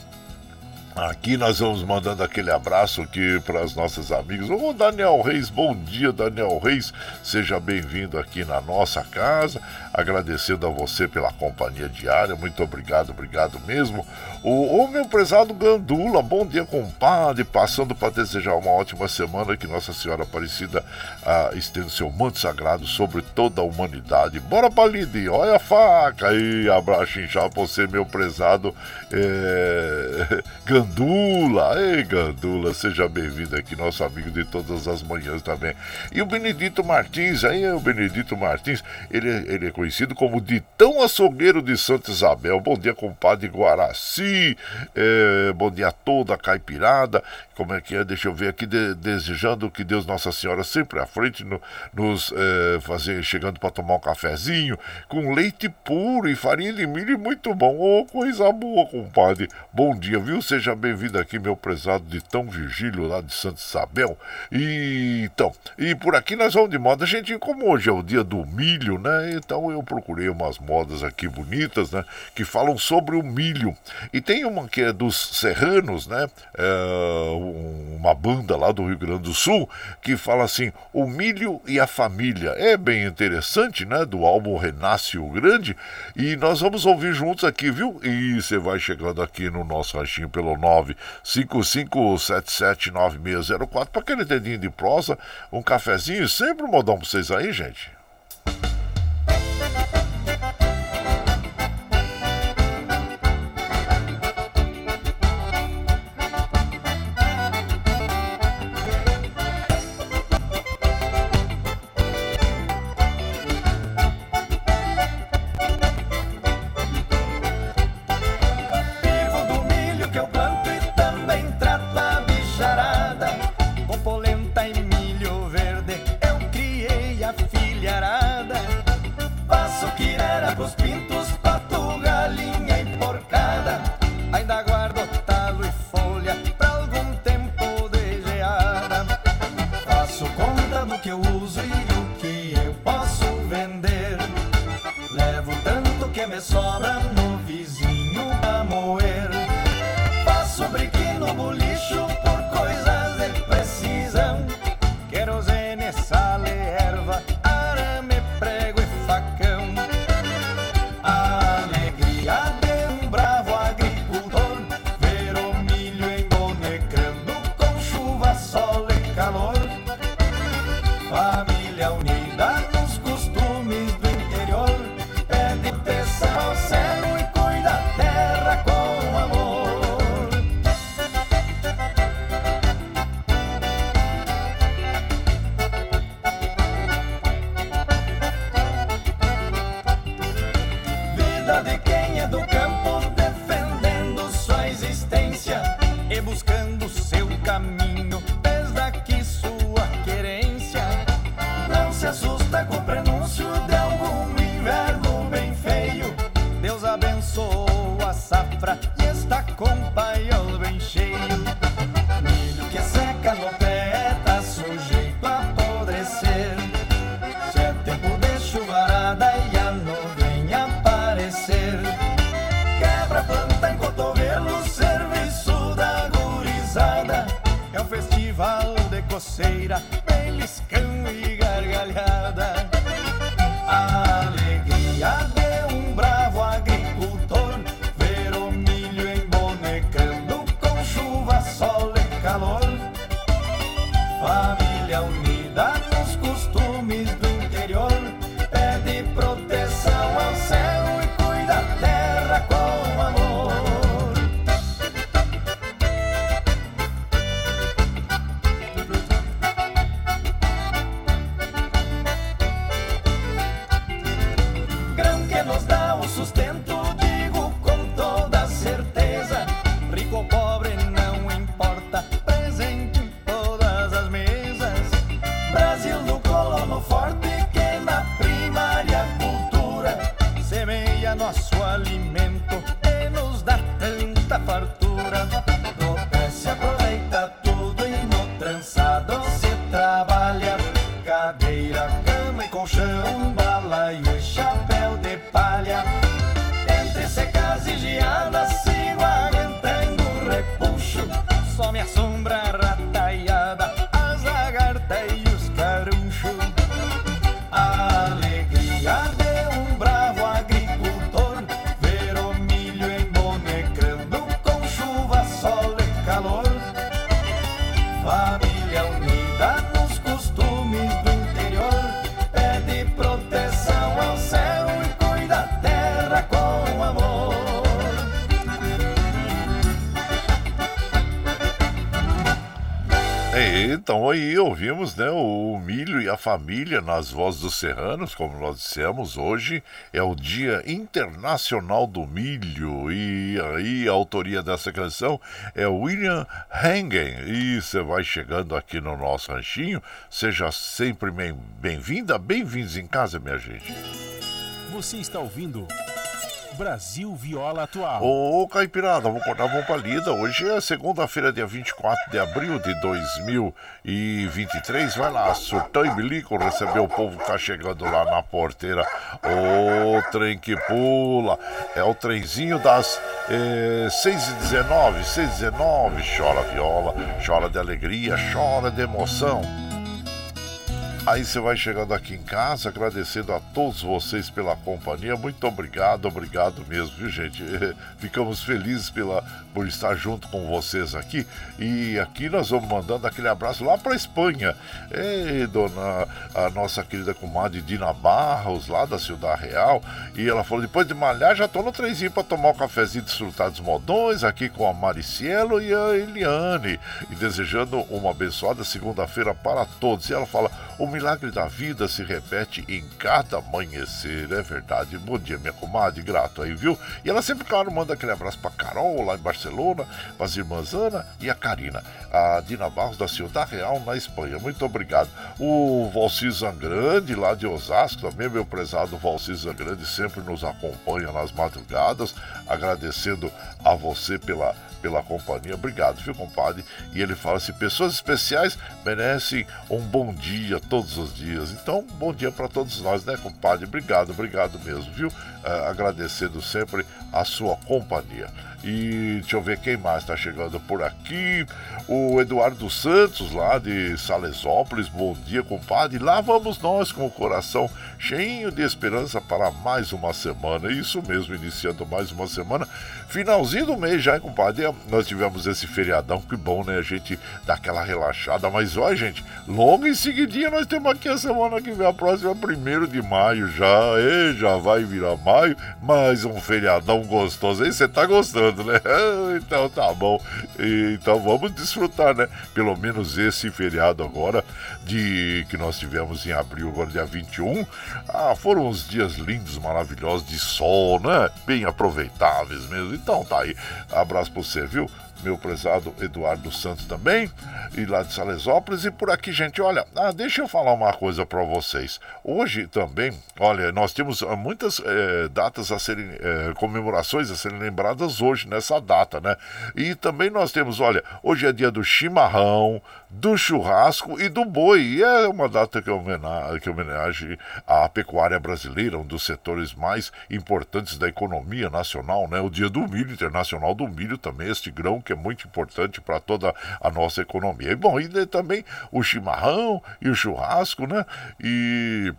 Aqui nós vamos mandando aquele abraço aqui para as nossas amigas. Ô Daniel Reis, bom dia Daniel Reis, seja bem-vindo aqui na nossa casa. Agradecendo a você pela companhia diária, muito obrigado, obrigado mesmo. O, o meu prezado Gandula, bom dia compadre, passando para desejar uma ótima semana, que Nossa Senhora Aparecida ah, estenda seu manto sagrado sobre toda a humanidade. Bora Palide, olha a faca aí, abraço inchado para você, meu prezado é... Gandula. Gandula. Ei, Gandula, seja bem-vindo aqui, nosso amigo de todas as manhãs também. E o Benedito Martins, aí é o Benedito Martins, ele, é, ele é conhecido como Ditão Açougueiro de Santa Isabel. Bom dia, compadre Guaraci. É, bom dia a toda a caipirada. Como é que é? Deixa eu ver aqui, de, desejando que Deus Nossa Senhora sempre à frente, no, nos é, fazer, chegando para tomar um cafezinho, com leite puro e farinha de milho muito bom. Oh, coisa boa, compadre. Bom dia, viu? Seja bem-vindo aqui, meu prezado de Tão Virgílio, lá de Santa Isabel. E então, e por aqui nós vamos de moda, gente, como hoje é o dia do milho, né? Então eu procurei umas modas aqui bonitas, né? Que falam sobre o milho. E tem uma que é dos serranos, né? É uma banda lá do Rio Grande do Sul que fala assim: o milho e a família. É bem interessante, né? Do álbum Renasce o Grande. E nós vamos ouvir juntos aqui, viu? E você vai chegando aqui no nosso ranchinho pelo 955779604 para aquele dedinho de prosa, um cafezinho, sempre um modão para vocês aí, gente. Aí ouvimos né, o milho e a família nas vozes dos serranos, como nós dissemos, hoje é o Dia Internacional do Milho. E aí a autoria dessa canção é William Hengen e você vai chegando aqui no nosso ranchinho, seja sempre bem-vinda, bem-vindos em casa, minha gente. Você está ouvindo Brasil Viola Atual. Ô, Caipirada, vamos cortar a palida. Hoje é segunda-feira, dia 24 de abril de 2023. Vai lá, surtão e bilico, receber o povo que tá chegando lá na porteira. Ô, trem que pula. É o trenzinho das eh, 6h19, 6h19. Chora viola, chora de alegria, chora de emoção. Aí você vai chegando aqui em casa, agradecendo a todos vocês pela companhia. Muito obrigado, obrigado mesmo, viu, gente? Ficamos felizes pela, por estar junto com vocês aqui. E aqui nós vamos mandando aquele abraço lá para Espanha. Ei, dona, a nossa querida comadre Dina Barros, lá da Ciudad Real. E ela falou: depois de malhar, já tô no trenzinho para tomar um cafezinho desfrutar dos modões, aqui com a Maricielo e a Eliane. E desejando uma abençoada segunda-feira para todos. E ela fala: o milagre da vida se repete em cada amanhecer, é verdade. Bom dia, minha comadre, grato aí, viu? E ela sempre, claro, manda aquele abraço pra Carol, lá em Barcelona, as irmãs Ana e a Karina, a Dina Barros da Ciudad Real, na Espanha. Muito obrigado. O Valci Zangrande, lá de Osasco, também, meu prezado Valci Zangrande, sempre nos acompanha nas madrugadas, agradecendo a você pela pela companhia. Obrigado, viu, compadre? E ele fala assim: pessoas especiais merecem um bom dia todos os dias. Então, bom dia para todos nós, né, compadre? Obrigado, obrigado mesmo, viu? Uh, agradecendo sempre a sua companhia. E deixa eu ver quem mais está chegando por aqui. O Eduardo Santos, lá de Salesópolis. Bom dia, compadre. Lá vamos nós com o coração cheio de esperança para mais uma semana. Isso mesmo, iniciando mais uma semana. Finalzinho do mês já, hein, compadre? Nós tivemos esse feriadão, que bom, né? A gente dá aquela relaxada. Mas olha, gente, logo em seguidinha nós temos aqui a semana que vem, a próxima, primeiro de maio já. E já vai virar maio. Mais um feriadão gostoso. Aí você tá gostando, né? Então tá bom. Então vamos desfrutar, né? Pelo menos esse feriado agora, de que nós tivemos em abril, agora dia 21. Ah, foram uns dias lindos, maravilhosos, de sol, né? Bem aproveitáveis mesmo. Então tá aí. Abraço pra você, viu? Meu prezado Eduardo Santos também, e lá de Salesópolis. E por aqui, gente, olha, ah, deixa eu falar uma coisa para vocês. Hoje também, olha, nós temos ah, muitas é, datas a serem, é, comemorações a serem lembradas hoje, nessa data, né? E também nós temos, olha, hoje é dia do chimarrão, do churrasco e do boi. E é uma data que homenage, que homenage à pecuária brasileira, um dos setores mais importantes da economia nacional, né? O dia do milho, internacional do milho também, este grão que é muito importante para toda a nossa economia. E bom, e também o chimarrão e o churrasco, né? E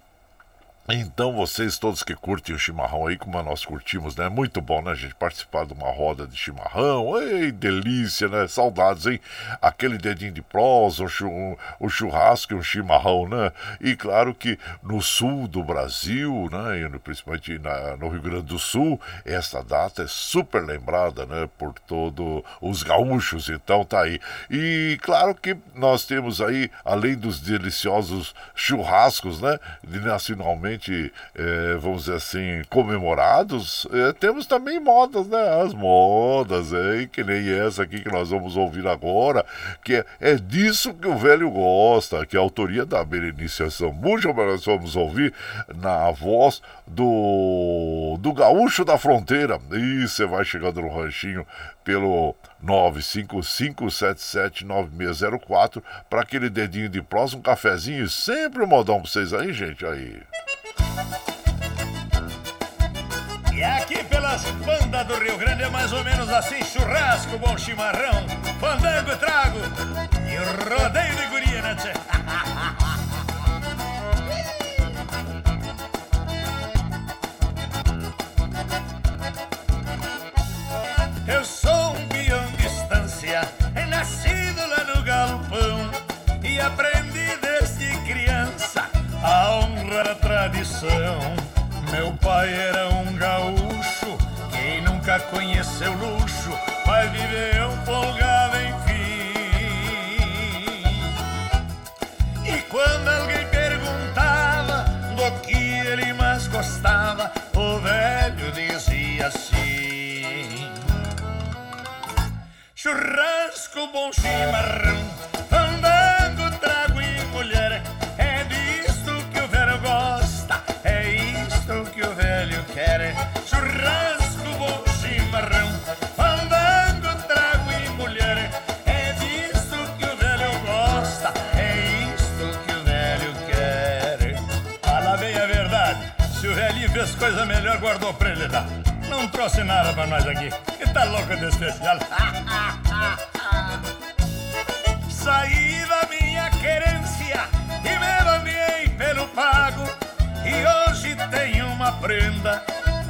então, vocês todos que curtem o chimarrão aí, como nós curtimos, né? Muito bom, né, gente? Participar de uma roda de chimarrão. Ei, delícia, né? Saudades, hein? Aquele dedinho de prosa, o churrasco e um chimarrão, né? E claro que no sul do Brasil, né? E principalmente na, no Rio Grande do Sul, essa data é super lembrada, né? Por todos os gaúchos, então tá aí. E claro que nós temos aí, além dos deliciosos churrascos, né? Nacionalmente é, vamos dizer assim, comemorados, é, temos também modas, né? As modas, é, que nem essa aqui que nós vamos ouvir agora, que é, é disso que o velho gosta, que é a autoria da Berenice Sambuja, mas nós vamos ouvir na voz do, do gaúcho da fronteira. E você vai chegando no ranchinho pelo 955779604 para aquele dedinho de próximo, um cafezinho, sempre um modão para vocês aí, gente, aí. E aqui pelas bandas do Rio Grande é mais ou menos assim: churrasco, bom chimarrão, fandango, trago e rodeio de guria, né, tchê? tradição. Meu pai era um gaúcho, quem nunca conheceu luxo vai viver um folgado enfim. E quando alguém perguntava do que ele mais gostava, o velho dizia assim: Churrasco, bom chimarrão, Não trouxe nada pra nós aqui. Que tá louco de especial. Saí da minha querência e me banhei pelo pago. E hoje tenho uma prenda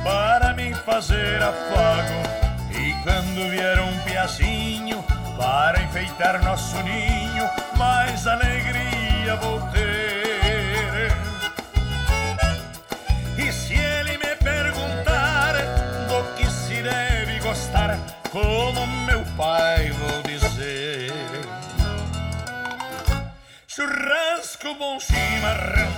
para me fazer afago. E quando vier um piacinho para enfeitar nosso ninho, mais alegria vou ter. Como meu pai vou dizer: churrasco, bom chimarrão,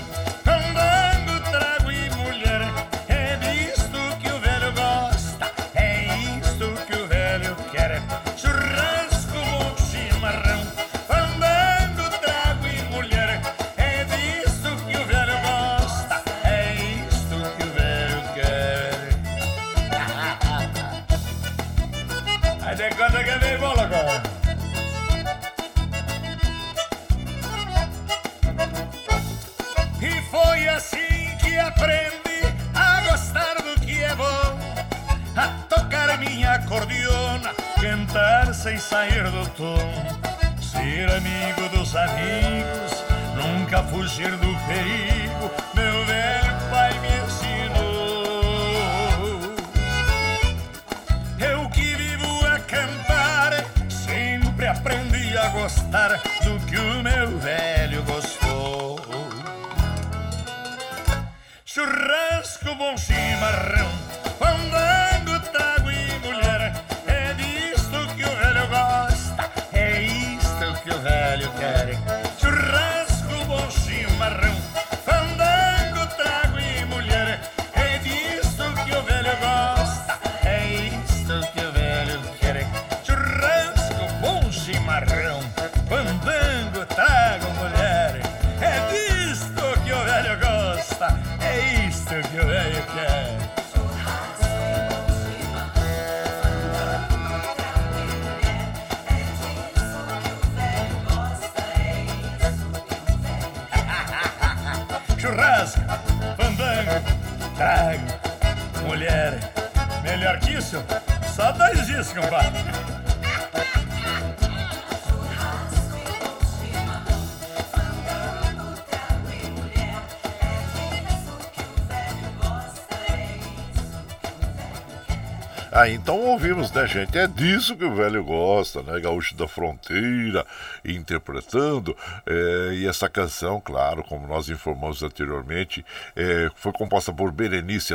ouvimos, né, gente? É disso que o velho gosta, né? Gaúcho da Fronteira, interpretando. é, e essa canção, claro, como nós informamos anteriormente, é, foi composta por Berenice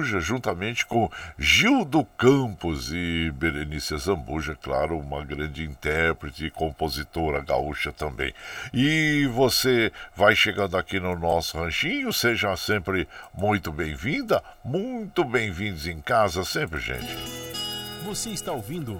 Zambuja, juntamente com Gildo Campos. E Berenice Zambuja, claro, uma grande intérprete e compositora gaúcha também. E você vai chegando aqui no nosso ranchinho, seja sempre muito bem-vinda, muito bem-vindos em casa sempre, gente. Você está ouvindo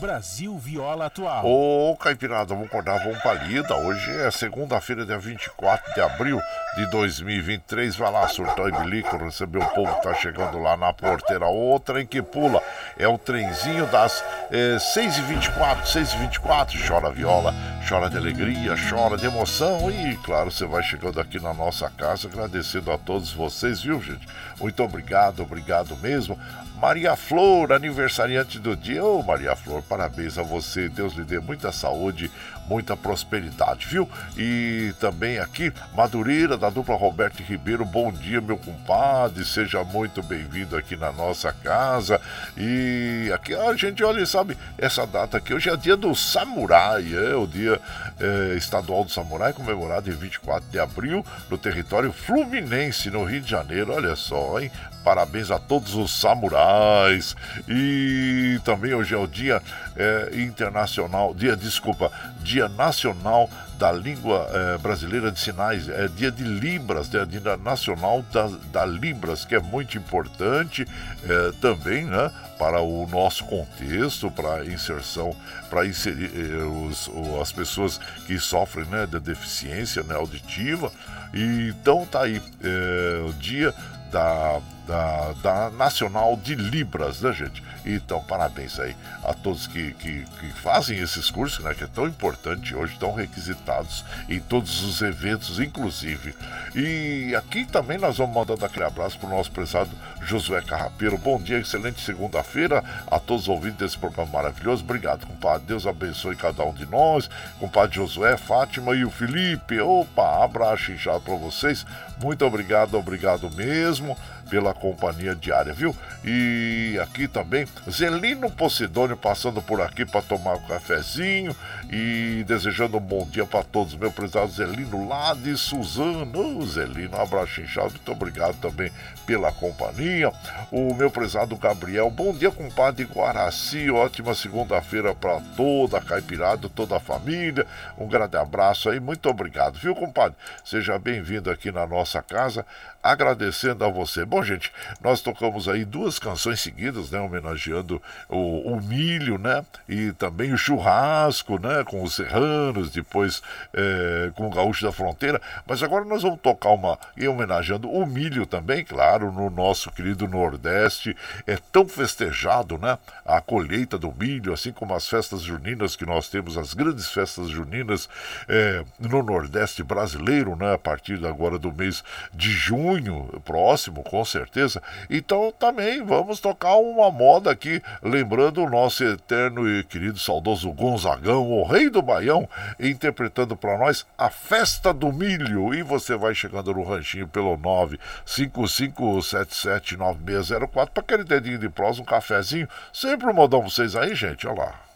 Brasil Viola Atual. Ô, Caipirada, vamos acordar, vamos pra lida. Hoje é segunda-feira, dia 24 de abril de 2023. Vai lá, surtou e bilico, receber o povo que tá chegando lá na porteira. Outra em que pula é o trenzinho das eh, 6h24, 6h24. Chora viola, chora de alegria, chora de emoção. E, claro, você vai chegando aqui na nossa casa, agradecendo a todos vocês, viu, gente? Muito obrigado, obrigado mesmo. Maria Flor, aniversariante do dia. Ô, Maria Flor, parabéns a você. Deus lhe dê muita saúde, muita prosperidade, viu? E também aqui, Madureira, da dupla Roberto Ribeiro. Bom dia, meu compadre. Seja muito bem-vindo aqui na nossa casa. E aqui a gente olha, sabe, essa data aqui. Hoje é dia do Samurai, é o dia é, estadual do Samurai, comemorado em 24 de abril, no território fluminense, no Rio de Janeiro. Olha só, hein? Parabéns a todos os samurais. E também hoje é o dia é, internacional, dia, desculpa, dia nacional da língua eh, brasileira de sinais, é dia de Libras, dia, dia nacional da, da Libras, que é muito importante eh, também, né? Para o nosso contexto, para inserção, para inserir eh, os, as pessoas que sofrem né, da deficiência né, auditiva. E, então tá aí, eh, o dia da, da, da Nacional de Libras, né, gente? Então, parabéns aí a todos que, que, que, fazem esses cursos, né? Que é tão importante hoje, tão requisitados em todos os eventos, inclusive. E aqui também nós vamos mandando aquele abraço para o nosso prezado Josué Carrapeiro. Bom dia, excelente segunda-feira a todos os ouvintes desse programa maravilhoso. Obrigado, compadre. Deus abençoe cada um de nós. Compadre Josué, Fátima e o Felipe. Opa, abraço inchado para vocês. Muito obrigado, obrigado mesmo pela companhia diária, viu? E aqui também, Zelino Posidônio passando por aqui para tomar um cafezinho e desejando um bom dia para todos. Meu prezado Zelino lá de Suzano. Ô, Zelino, um abraço inchado. Muito obrigado também pela companhia. O meu prezado Gabriel, bom dia, compadre Guaraci. Ótima segunda-feira para toda a caipirada, toda a família. Um grande abraço aí. Muito obrigado, viu, compadre? Seja bem-vindo aqui na nossa casa agradecendo a você. Bom, gente, nós tocamos aí duas canções seguidas, né, homenageando o, o milho, né, e também o churrasco, né, com os serranos, depois é, com o gaúcho da fronteira, mas agora nós vamos tocar uma, e homenageando o milho também, claro, no nosso querido Nordeste, é tão festejado, né, a colheita do milho, assim como as festas juninas que nós temos, as grandes festas juninas é, no Nordeste brasileiro, né, a partir agora do mês de junho, próximo, com certeza. Então também vamos tocar uma moda aqui, lembrando o nosso eterno e querido saudoso Gonzagão, o rei do Baião, interpretando para nós a festa do milho. E você vai chegando no ranchinho pelo 955779604 para aquele dedinho de prosa, um cafezinho. Sempre um modão vocês aí, gente. Olha lá.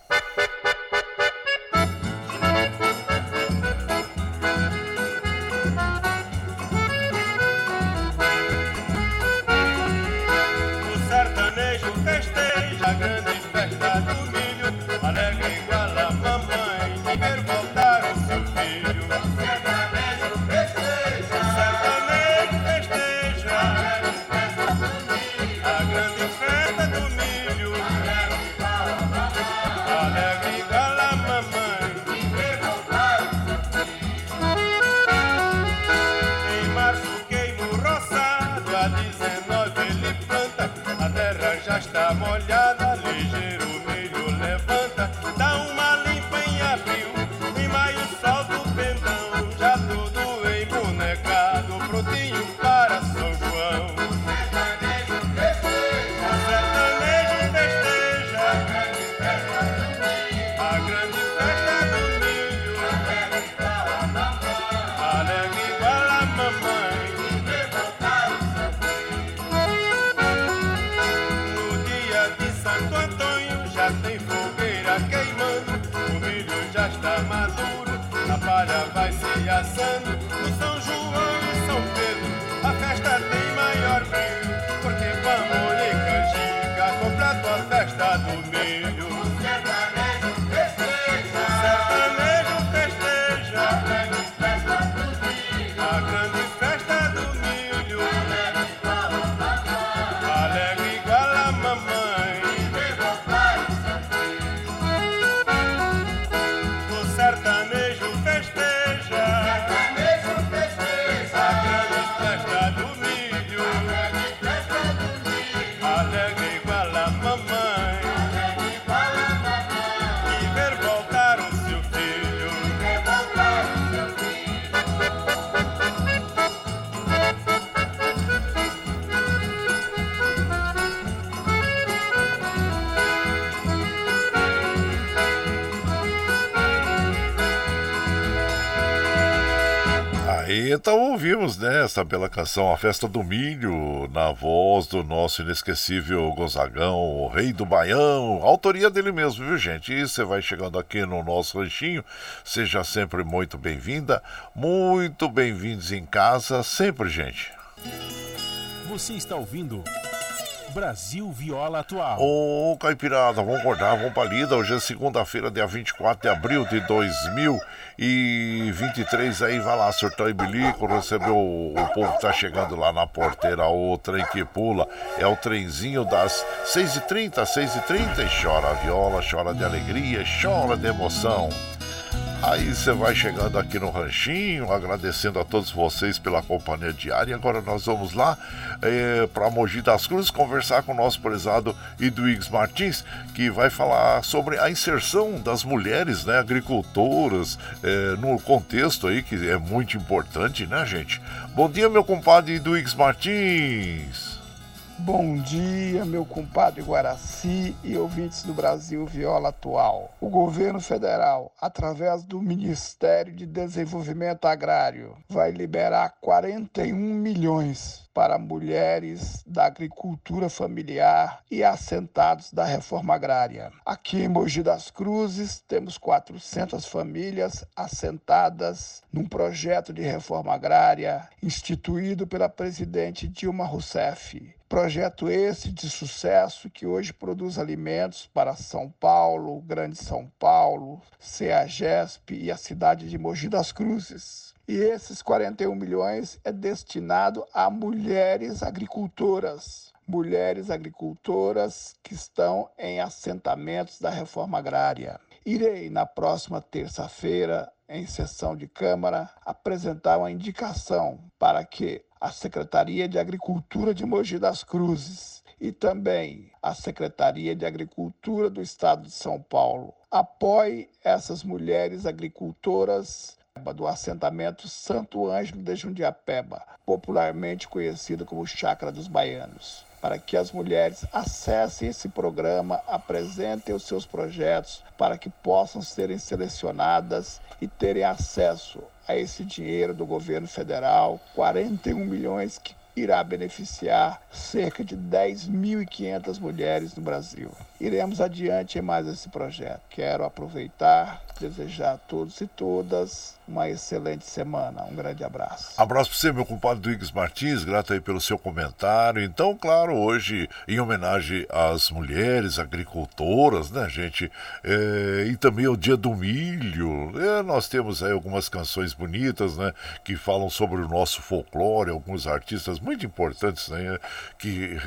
Então ouvimos né, essa bela canção, A Festa do Milho, na voz do nosso inesquecível Gonzagão, o rei do Baião, autoria dele mesmo, viu gente? E você vai chegando aqui no nosso ranchinho, seja sempre muito bem-vinda, muito bem-vindos em casa, sempre, gente. Você está ouvindo Brasil Viola Atual. Ô, Caipirada, vamos acordar, vamos pra lida. Hoje é segunda-feira, dia 24 de abril de 2023. Aí vai lá, surtar e bilico, recebeu o, o povo que tá chegando lá na porteira, o trem que pula. É o trenzinho das 6h30, 6h30 e chora a viola, chora de alegria, chora de emoção. Aí você vai chegando aqui no Ranchinho, agradecendo a todos vocês pela companhia diária. Agora nós vamos lá é, para Mogi das Cruzes conversar com o nosso prezado Edwigs Martins, que vai falar sobre a inserção das mulheres, né, agricultoras, é, no contexto aí que é muito importante, né, gente? Bom dia, meu compadre Edwigs Martins. Bom dia, meu compadre Guaraci e ouvintes do Brasil Viola Atual. O governo federal, através do Ministério de Desenvolvimento Agrário, vai liberar 41 milhões para mulheres da agricultura familiar e assentados da reforma agrária. Aqui em Mogi das Cruzes, temos 400 famílias assentadas num projeto de reforma agrária instituído pela presidente Dilma Rousseff. Projeto esse de sucesso que hoje produz alimentos para São Paulo, Grande São Paulo, CEAGESP e a cidade de Mogi das Cruzes. E esses 41 milhões é destinado a mulheres agricultoras, mulheres agricultoras que estão em assentamentos da reforma agrária. Irei na próxima terça-feira, em sessão de Câmara, apresentar uma indicação para que a Secretaria de Agricultura de Mogi das Cruzes e também a Secretaria de Agricultura do Estado de São Paulo. Apoie essas mulheres agricultoras do assentamento Santo Ângelo de Jundiapeba, popularmente conhecido como Chácara dos Baianos, para que as mulheres acessem esse programa, apresentem os seus projetos para que possam serem selecionadas e terem acesso a esse dinheiro do governo federal, 41 milhões que irá beneficiar cerca de 10.500 mulheres no Brasil. Iremos adiante em mais esse projeto. Quero aproveitar, desejar a todos e todas uma excelente semana. Um grande abraço. Abraço para você, meu compadre Duígues Martins, grato aí pelo seu comentário. Então, claro, hoje, em homenagem às mulheres agricultoras, né, gente? É, e também ao Dia do Milho. É, nós temos aí algumas canções bonitas, né? Que falam sobre o nosso folclore, alguns artistas muito importantes, né? Que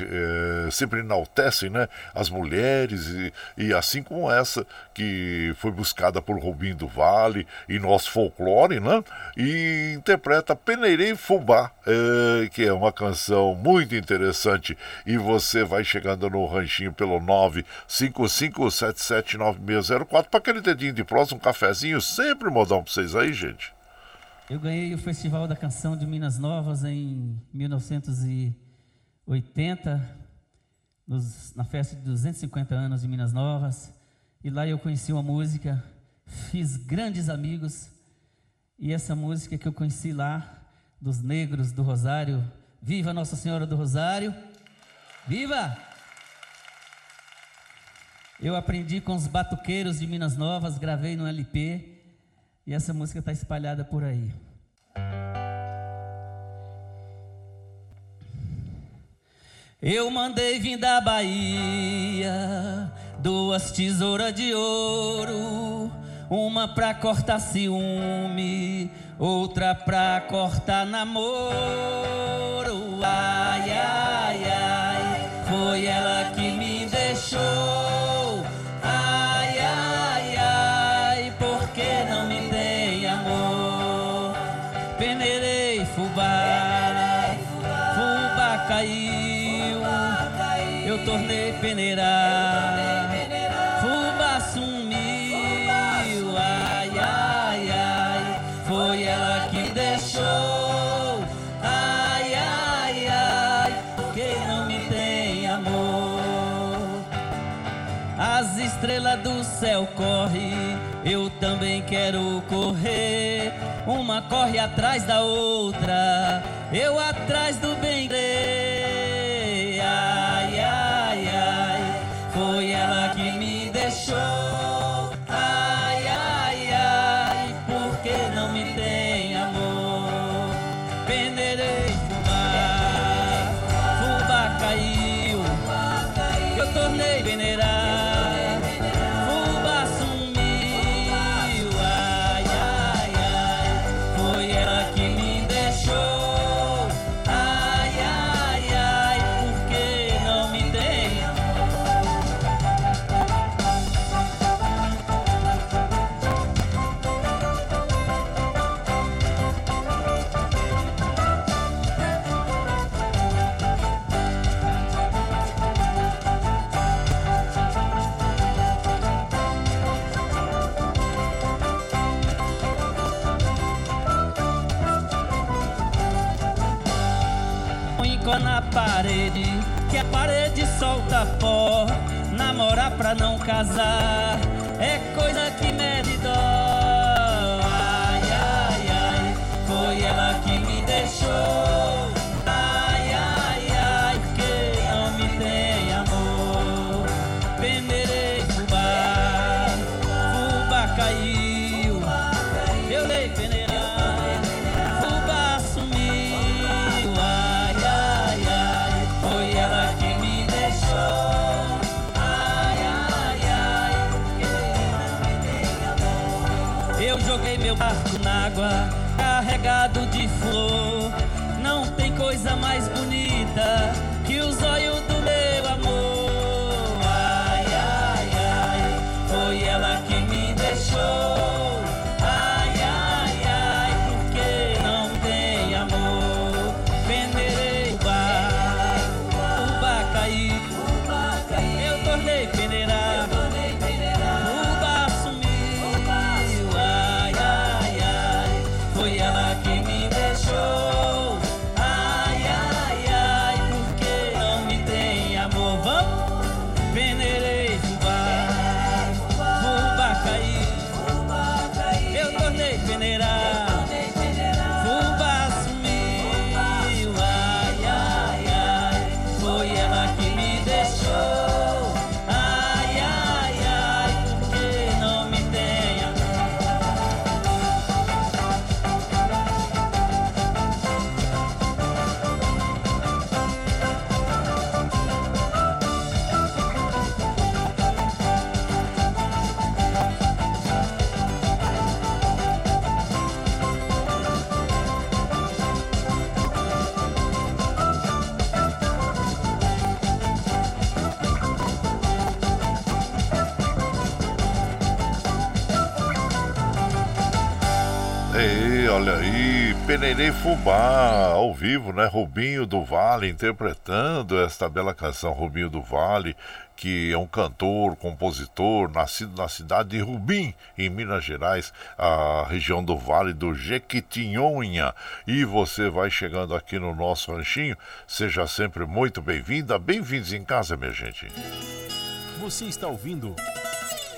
é, sempre enaltecem, né? As mulheres e, e assim como essa que foi buscada por Rubinho do Vale e nosso folclore folclore, né? E interpreta Peneirei Fubá, é, que é uma canção muito interessante. E você vai chegando no ranchinho pelo 955779604 para aquele dedinho de prosa, um cafezinho, sempre modão para vocês aí, gente. Eu ganhei o Festival da Canção de Minas Novas em 1980, na festa de 250 anos de Minas Novas. E lá eu conheci uma música, fiz grandes amigos e essa música que eu conheci lá, dos negros do Rosário, Viva Nossa Senhora do Rosário! Viva! Eu aprendi com os batuqueiros de Minas Novas, gravei no LP e essa música está espalhada por aí. Eu mandei vir da Bahia duas tesouras de ouro uma pra cortar ciúme, outra pra cortar namoro. Ai, ai, tornei peneirar. Fubá sumiu. Ai, ai, ai, porque não me tem amor. As estrelas do céu correm, eu também quero correr. Uma corre atrás da outra, eu atrás do bem Ai, pó. Namorar pra não casar Peneirei Fubá, ao vivo, né? Rubinho do Vale interpretando esta bela canção, Rubinho do Vale, que é um cantor, compositor, nascido na cidade de Rubim, em Minas Gerais, a região do Vale do Jequitinhonha. E você vai chegando aqui no nosso ranchinho, seja sempre muito bem-vinda, bem-vindos em casa, minha gente. Você está ouvindo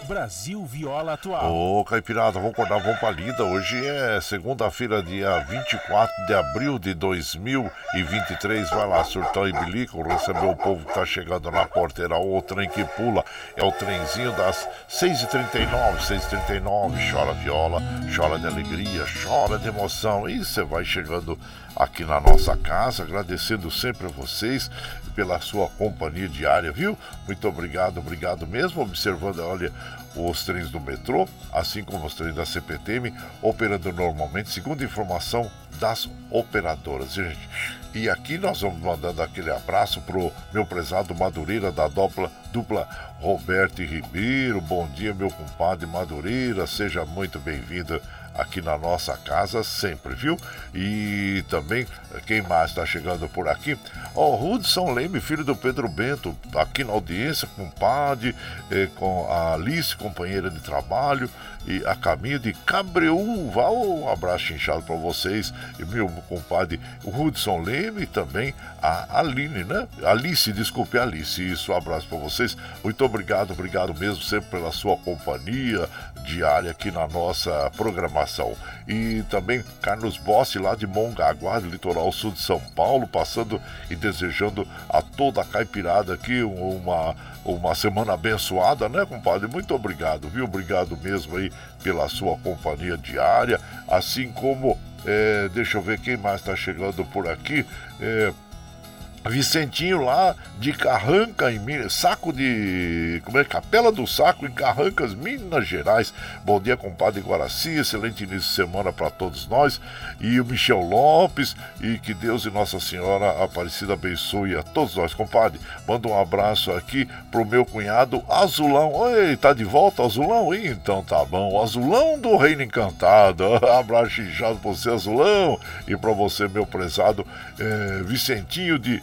Brasil Viola Atual. Ô, Caipirada, vamos acordar, vamos pra lida. Hoje é segunda-feira, dia 24 de abril de 2023. Vai lá, surtão e bilico, receber o povo que tá chegando na porteira. O trem que pula é o trenzinho das 6h39, 6h39. Chora viola, chora de alegria, chora de emoção. E você vai chegando aqui na nossa casa, agradecendo sempre a vocês pela sua companhia diária, viu? Muito obrigado, obrigado mesmo. Observando, olha, os trens do metrô, assim como os trens da CPTM, operando normalmente, segundo informação das operadoras, gente. E aqui nós vamos mandando aquele abraço pro meu prezado Madureira da dupla, dupla Roberto Ribeiro. Bom dia, meu compadre Madureira, seja muito bem-vindo aqui na nossa casa sempre, viu? E também, quem mais está chegando por aqui? Ó, oh, Hudson Leme, filho do Pedro Bento, aqui na audiência, compadre, eh, com a Alice, companheira de trabalho, e a caminho de Cabreúva. Um abraço inchado para vocês, e meu compadre Hudson Leme e também a Aline, né? Alice, desculpe, Alice, isso, um abraço para vocês. Muito obrigado, obrigado mesmo sempre pela sua companhia diária aqui na nossa programação. E também Carlos Bossi, lá de Mongaguá, litoral sul de São Paulo, passando e desejando a toda a caipirada aqui uma, uma semana abençoada, né, compadre? Muito obrigado, viu? Obrigado mesmo aí pela sua companhia diária, assim como, é, deixa eu ver quem mais está chegando por aqui. É, Vicentinho lá de Carranca, em Minas, saco de. Como é? Capela do Saco, em Carrancas, Minas Gerais. Bom dia, compadre Guaraci, excelente início de semana para todos nós. E o Michel Lopes, e que Deus e Nossa Senhora Aparecida abençoe a todos nós, compadre. Manda um abraço aqui pro meu cunhado Azulão. Oi, tá de volta, Azulão? Então tá bom, Azulão do Reino Encantado. abraço inchado pra você, Azulão. E para você, meu prezado é, Vicentinho de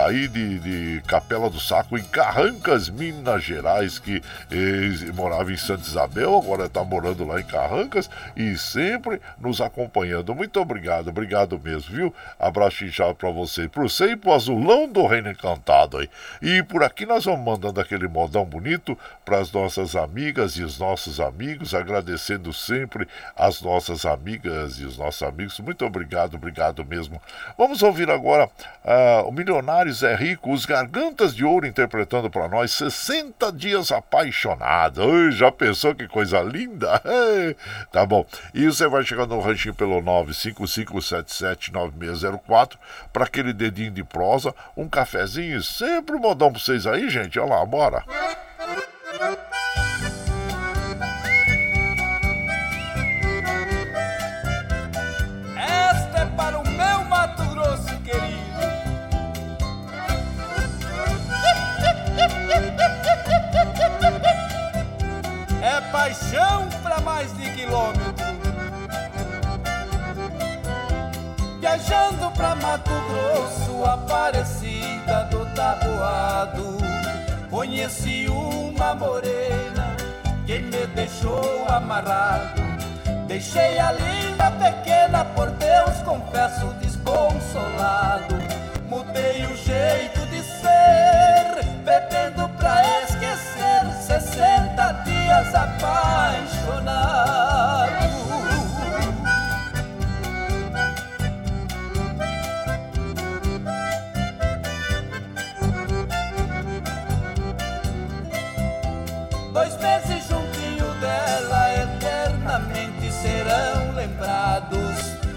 daí de, de Capela do Saco, em Carrancas, Minas Gerais, que morava em Santa Isabel, agora está morando lá em Carrancas e sempre nos acompanhando. Muito obrigado, obrigado mesmo, viu? Abraço inchado para você, para você e azulão do Reino Encantado aí. E por aqui nós vamos mandando aquele modão bonito para as nossas amigas e os nossos amigos, agradecendo sempre as nossas amigas e os nossos amigos. Muito obrigado, obrigado mesmo. Vamos ouvir agora uh, o Milionário Zé Rico, os Gargantas de Ouro interpretando para nós 60 Dias Apaixonado. Ai, já pensou que coisa linda? tá bom. E você vai chegando no ranchinho pelo 955779604 para aquele dedinho de prosa, um cafezinho, sempre um modão para vocês aí, gente. Olha lá, bora. Esta paixão para mais de quilômetro. Viajando pra Mato Grosso, Aparecida do Taboado, conheci uma morena que me deixou amarrado. Deixei a linda pequena, por Deus confesso desconsolado. Mudei o jeito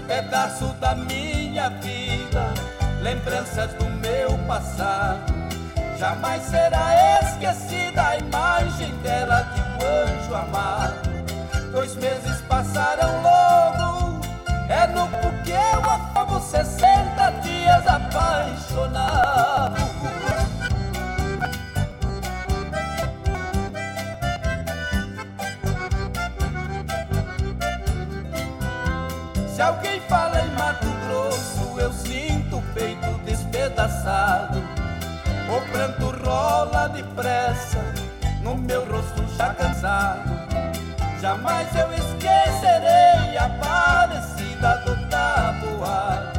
Pedaço da minha vida, lembranças do meu passado. Jamais será esquecida a imagem dela de um anjo amado. Dois meses passaram logo, é no porque eu afogo 60 dias apaixonado. Se alguém fala em Mato Grosso, eu sinto o peito despedaçado. O pranto rola depressa no meu rosto já cansado. Jamais eu esquecerei a parecida do tabuado.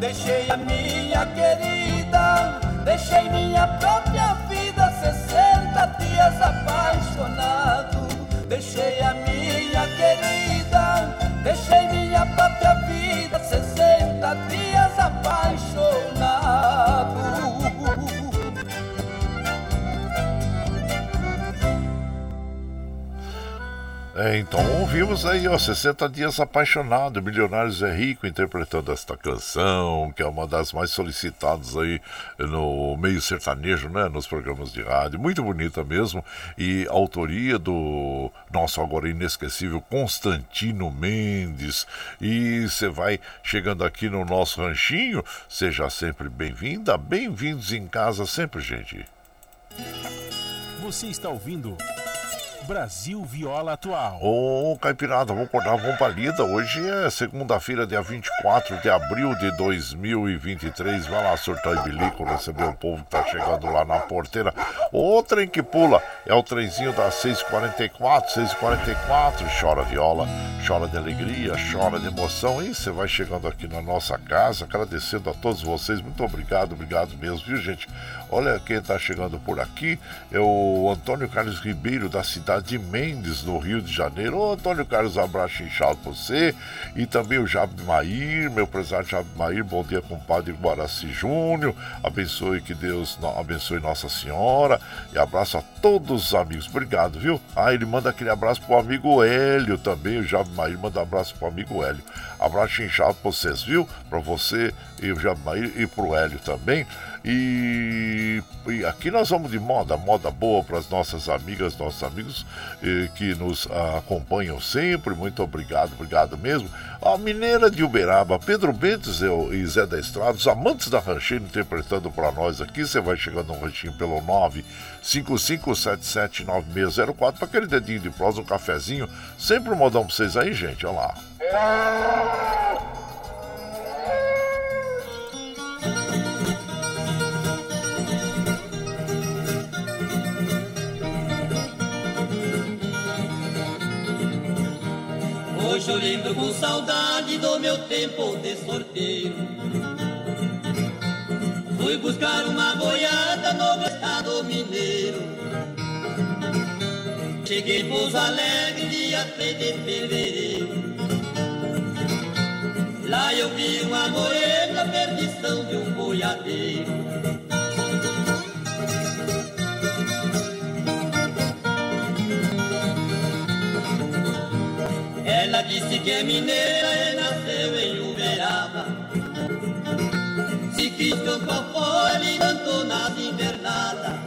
Deixei a minha querida, deixei minha própria vida, 60 dias apaixonado. Deixei a minha querida, deixei minha própria É, então ouvimos aí, ó, 60 Dias Apaixonado, Milionários é Rico interpretando esta canção, que é uma das mais solicitadas aí no meio sertanejo, né, nos programas de rádio. Muito bonita mesmo, e autoria do nosso agora inesquecível Constantino Mendes. E você vai chegando aqui no nosso ranchinho, seja sempre bem-vinda, bem-vindos em casa sempre, gente. Você está ouvindo Brasil Viola Atual. Ô, Caipirada, vamos acordar, vamos pra lida. Hoje é segunda-feira, dia 24 de abril de 2023. Vai lá, surtar e bilico, receber o povo que tá chegando lá na porteira. O trem que pula é o trenzinho das 6h44, 6h44. Chora viola, chora de alegria, chora de emoção. E você vai chegando aqui na nossa casa, agradecendo a todos vocês. Muito obrigado, obrigado mesmo, viu, gente? Olha quem está chegando por aqui, é o Antônio Carlos Ribeiro, da cidade de Mendes, no Rio de Janeiro. Ô, Antônio Carlos, abraço inchado para você. E também o Jabe Mair, meu prezado Jabe Mair, bom dia, compadre Guaraci Júnior. Abençoe que Deus abençoe Nossa Senhora. E abraço a todos os amigos. Obrigado, viu? Ah, ele manda aquele abraço pro amigo Hélio também. O Jabe Mair manda abraço pro amigo Hélio. Abraço inchado para vocês, viu? Para você e o Jabe Mair e pro Hélio também. E, e, aqui nós vamos de moda, moda boa para as nossas amigas, nossos amigos eh, que nos ah, acompanham sempre. Muito obrigado, obrigado mesmo. A Mineira de Uberaba, Pedro Bentes e Zé da Estrada, os amantes da rancheira interpretando para nós aqui. Você vai chegando no ranchinho pelo 955779604 para aquele dedinho de prosa, um cafezinho. Sempre um modão para vocês aí, gente. Olha lá. Hoje eu lembro com saudade do meu tempo de. Fui buscar uma boiada no estado mineiro. Cheguei em Pouso Alegre dia 3 de fevereiro. Lá eu vi uma morena, perdição de um boiadeiro. Ela disse que é mineira e nasceu em Uberaba. Se quis campo fora, ele cantou nas invernadas.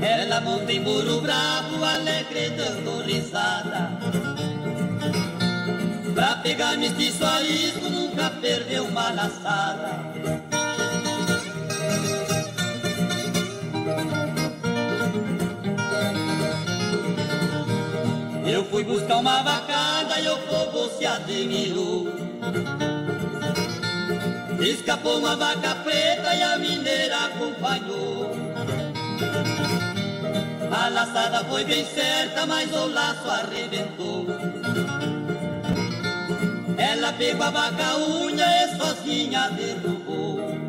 Ela monta em burro bravo, alegre dando risada. Pra pegar mestiço a isco, nunca perdeu uma laçada. Fui buscar uma vacada e o povo se admirou. Escapou uma vaca preta e a mineira acompanhou. A laçada foi bem certa, mas o laço arrebentou. Ela pegou a vaca unha e sozinha derrubou.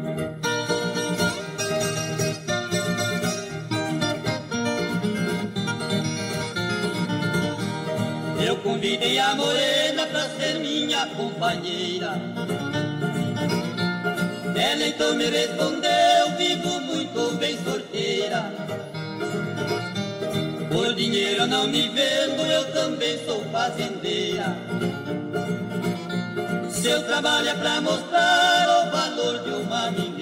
Eu convidei a morena pra ser minha companheira. Ela então me respondeu, vivo muito bem sorteira. Por dinheiro não me vendo, eu também sou fazendeira. Seu trabalho é pra mostrar o valor de uma mineira.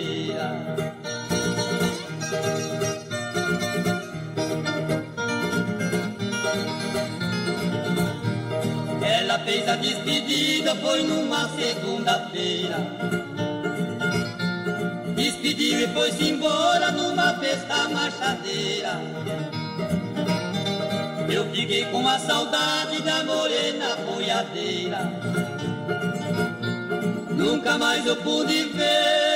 Ela fez a despedida, foi numa segunda-feira. Despediu e foi-se embora numa festa marchadeira. Eu fiquei com a saudade da morena boiadeira. Nunca mais eu pude ver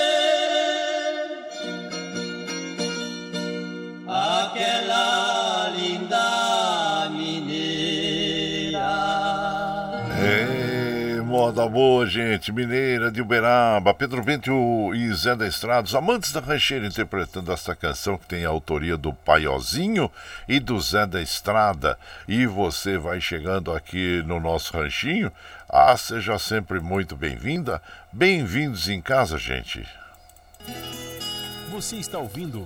Moda boa, gente. Mineira de Uberaba, Pedro Bento e Zé da Estrada, os amantes da rancheira interpretando esta canção que tem a autoria do Paiozinho e do Zé da Estrada. E você vai chegando aqui no nosso ranchinho. Ah, seja sempre muito bem-vinda. Bem-vindos em casa, gente. Você está ouvindo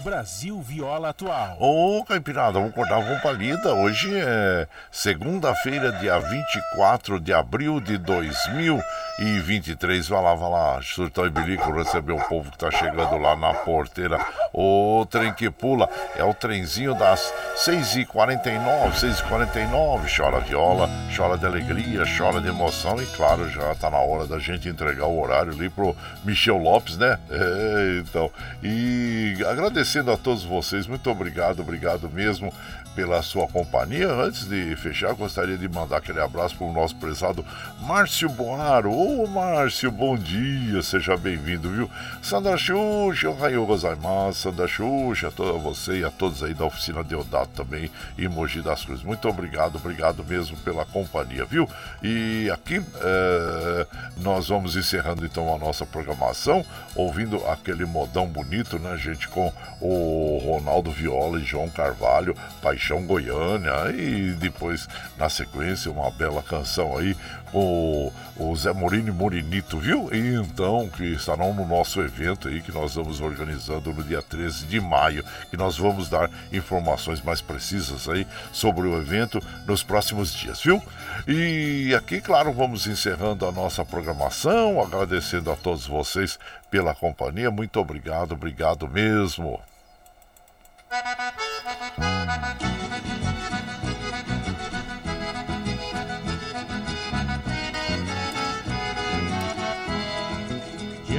Brasil Viola Atual. Ô, Caipirada, vamos acordar com palida. Hoje é segunda-feira, dia 24 de abril de 2023. Vai lá, vai lá, surtão e bilico, receber o povo que tá chegando lá na porteira. O trem que pula é o trenzinho das 6h49, 6h49. Chora viola, chora de alegria, chora de emoção. E claro, já tá na hora da gente entregar o horário ali pro Michel Lopes, né? É, então, e agradecer agradecendo a todos vocês, muito obrigado, obrigado mesmo pela sua companhia. Antes de fechar, gostaria de mandar aquele abraço para o nosso prezado Márcio Boaro. Ô Márcio, bom dia, seja bem-vindo, viu? Sandra Xuxa, Raio Gozaimasu, Sandra Xuxa, a toda você e a todos aí da oficina de Odato também e Mogi das Cruzes. Muito obrigado, obrigado mesmo pela companhia, viu? E aqui é, nós vamos encerrando então a nossa programação, ouvindo aquele modão bonito, né, gente, com o Ronaldo Viola e João Carvalho, Paixão Goiânia, e depois, na sequência, uma bela canção aí com o Zé Morini Morinito, viu? E então, que estarão no nosso evento aí que nós vamos organizando no dia 13 de maio, e nós vamos dar informações mais precisas aí sobre o evento nos próximos dias, viu? E aqui, claro, vamos encerrando a nossa programação, agradecendo a todos vocês pela companhia. Muito obrigado, obrigado mesmo.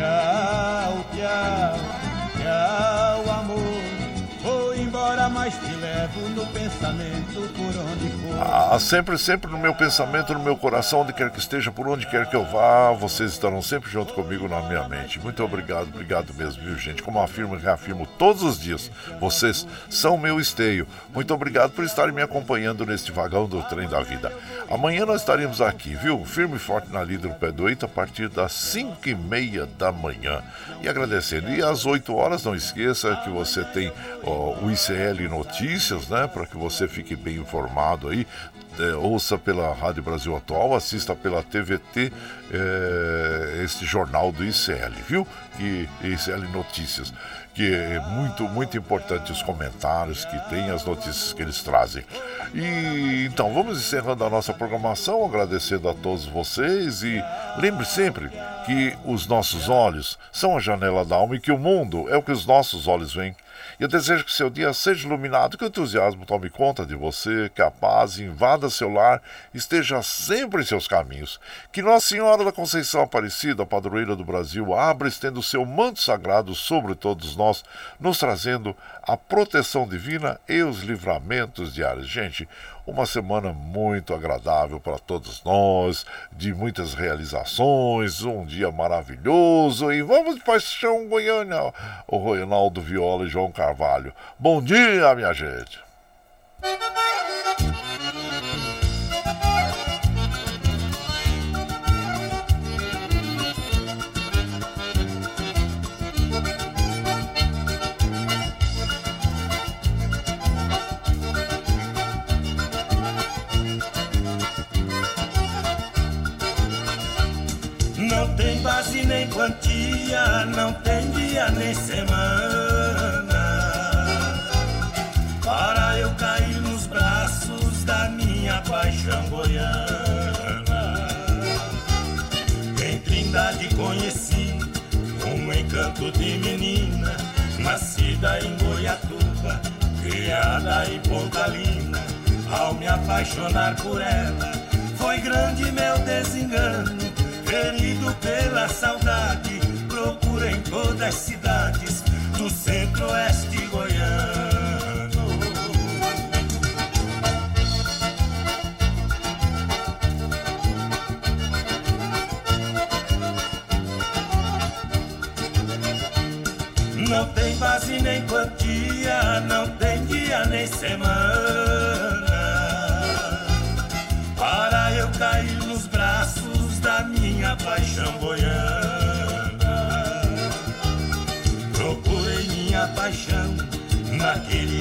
Tchau, tchau, tchau, amor. Vou embora, mas te levo no pensamento por onde. Ah, sempre, sempre no meu pensamento, no meu coração, onde quer que esteja, por onde quer que eu vá, vocês estarão sempre junto comigo na minha mente. Muito obrigado, obrigado mesmo, viu, gente? Como afirmo e reafirmo todos os dias, vocês são meu esteio. Muito obrigado por estarem me acompanhando neste vagão do trem da vida. Amanhã nós estaremos aqui, viu? Firme e forte na líder pé do Eita, a partir das 5 e meia da manhã. E agradecendo. E às 8 horas, não esqueça que você tem ó, o ICL Notícias, né? Para que você fique bem informado aí. É, ouça pela Rádio Brasil Atual, assista pela TVT é, este jornal do ICL, viu? Que ICL Notícias que é muito, muito importante os comentários que tem, as notícias que eles trazem. E então, vamos encerrando a nossa programação, agradecendo a todos vocês e lembre sempre que os nossos olhos são a janela da alma e que o mundo é o que os nossos olhos veem. Eu desejo que seu dia seja iluminado, que o entusiasmo tome conta de você, que a paz invada seu lar, esteja sempre em seus caminhos. Que Nossa Senhora da Conceição Aparecida, padroeira do Brasil, abra estendo seu manto sagrado sobre todos nós, nos trazendo a proteção divina e os livramentos diários. Gente, uma semana muito agradável para todos nós, de muitas realizações, um dia maravilhoso e vamos de paixão Goiânia, o Ronaldo Viola e João Carvalho. Bom dia, minha gente. Não tem dia nem semana. Para eu cair nos braços da minha paixão goiana. Em Trindade conheci um encanto de menina Nascida em Goiatuba, criada em Pontalina Ao me apaixonar por ela, foi grande meu desengano Ferido pela saudade, procura em todas as cidades do centro-oeste goiano. Não tem base nem quantia, não tem dia nem semana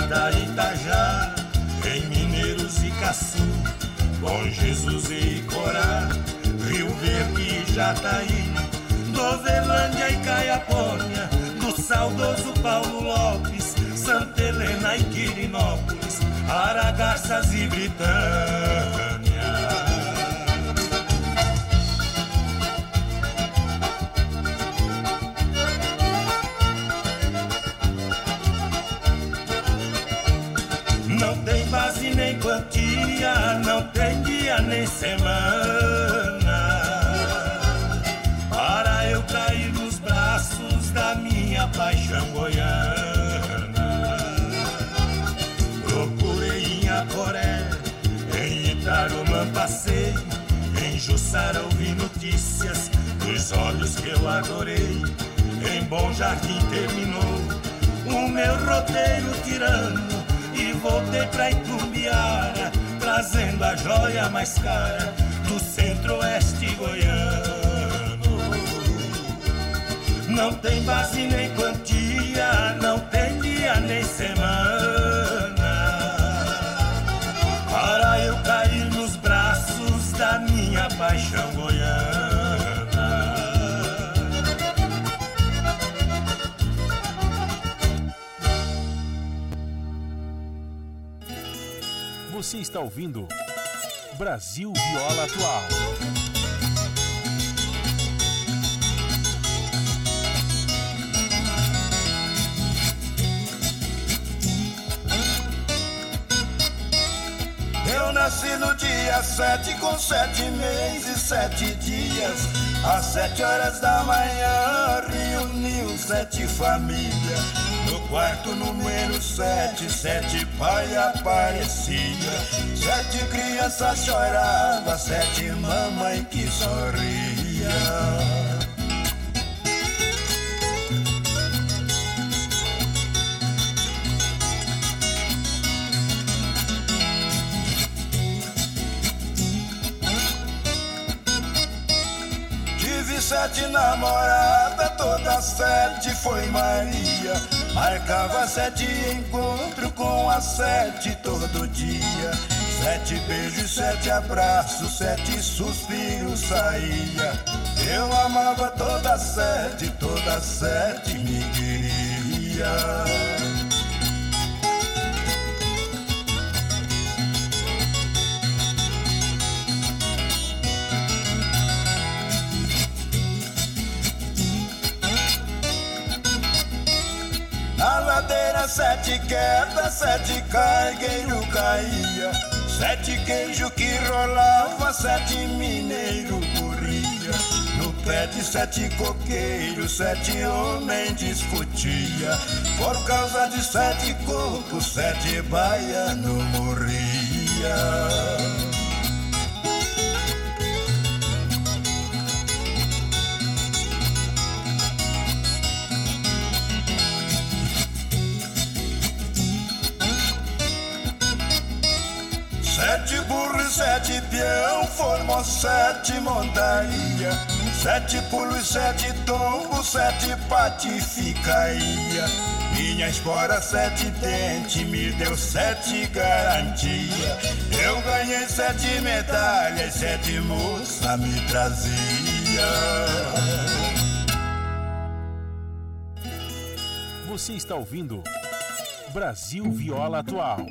da Itajá, em Mineiros e Caçu, com Jesus e Corá, Rio Verde e Jataí, Doverlândia e Caiapônia, do saudoso Paulo Lopes, Santa Helena e Quirinópolis, Aragarças e Britânia. Notícias dos olhos que eu adorei Em Bom Jardim terminou o meu roteiro tirano e voltei pra Itumbiara, trazendo a joia mais cara do centro-oeste goiano. Não tem base nem quantia, não tem dia nem semana Você está ouvindo Brasil Viola Atual. Eu nasci no dia sete com sete meses e sete dias. Às sete horas da manhã reuniu sete famílias quarto número sete, sete pai aparecia. Sete crianças choravam, sete mamãe que sorria. sete namoradas, toda sete foi Maria. Marcava sete encontros com a sete todo dia. Sete beijos, sete abraços, sete suspiros saía. Eu amava toda sete, toda sete me queria. Na ladeira sete quedas, sete cargueiro caía. Sete queijo que rolava, sete mineiro corria. No pé de sete coqueiros, sete homens discutia. Por causa de sete cocos, sete baiano morria sete peão, formou sete montaria. Sete pulos, sete tombos, sete patificaria. Minha espora, sete dente, me deu sete garantia. Eu ganhei sete medalhas, sete moça me trazia. Você está ouvindo Brasil Viola Atual.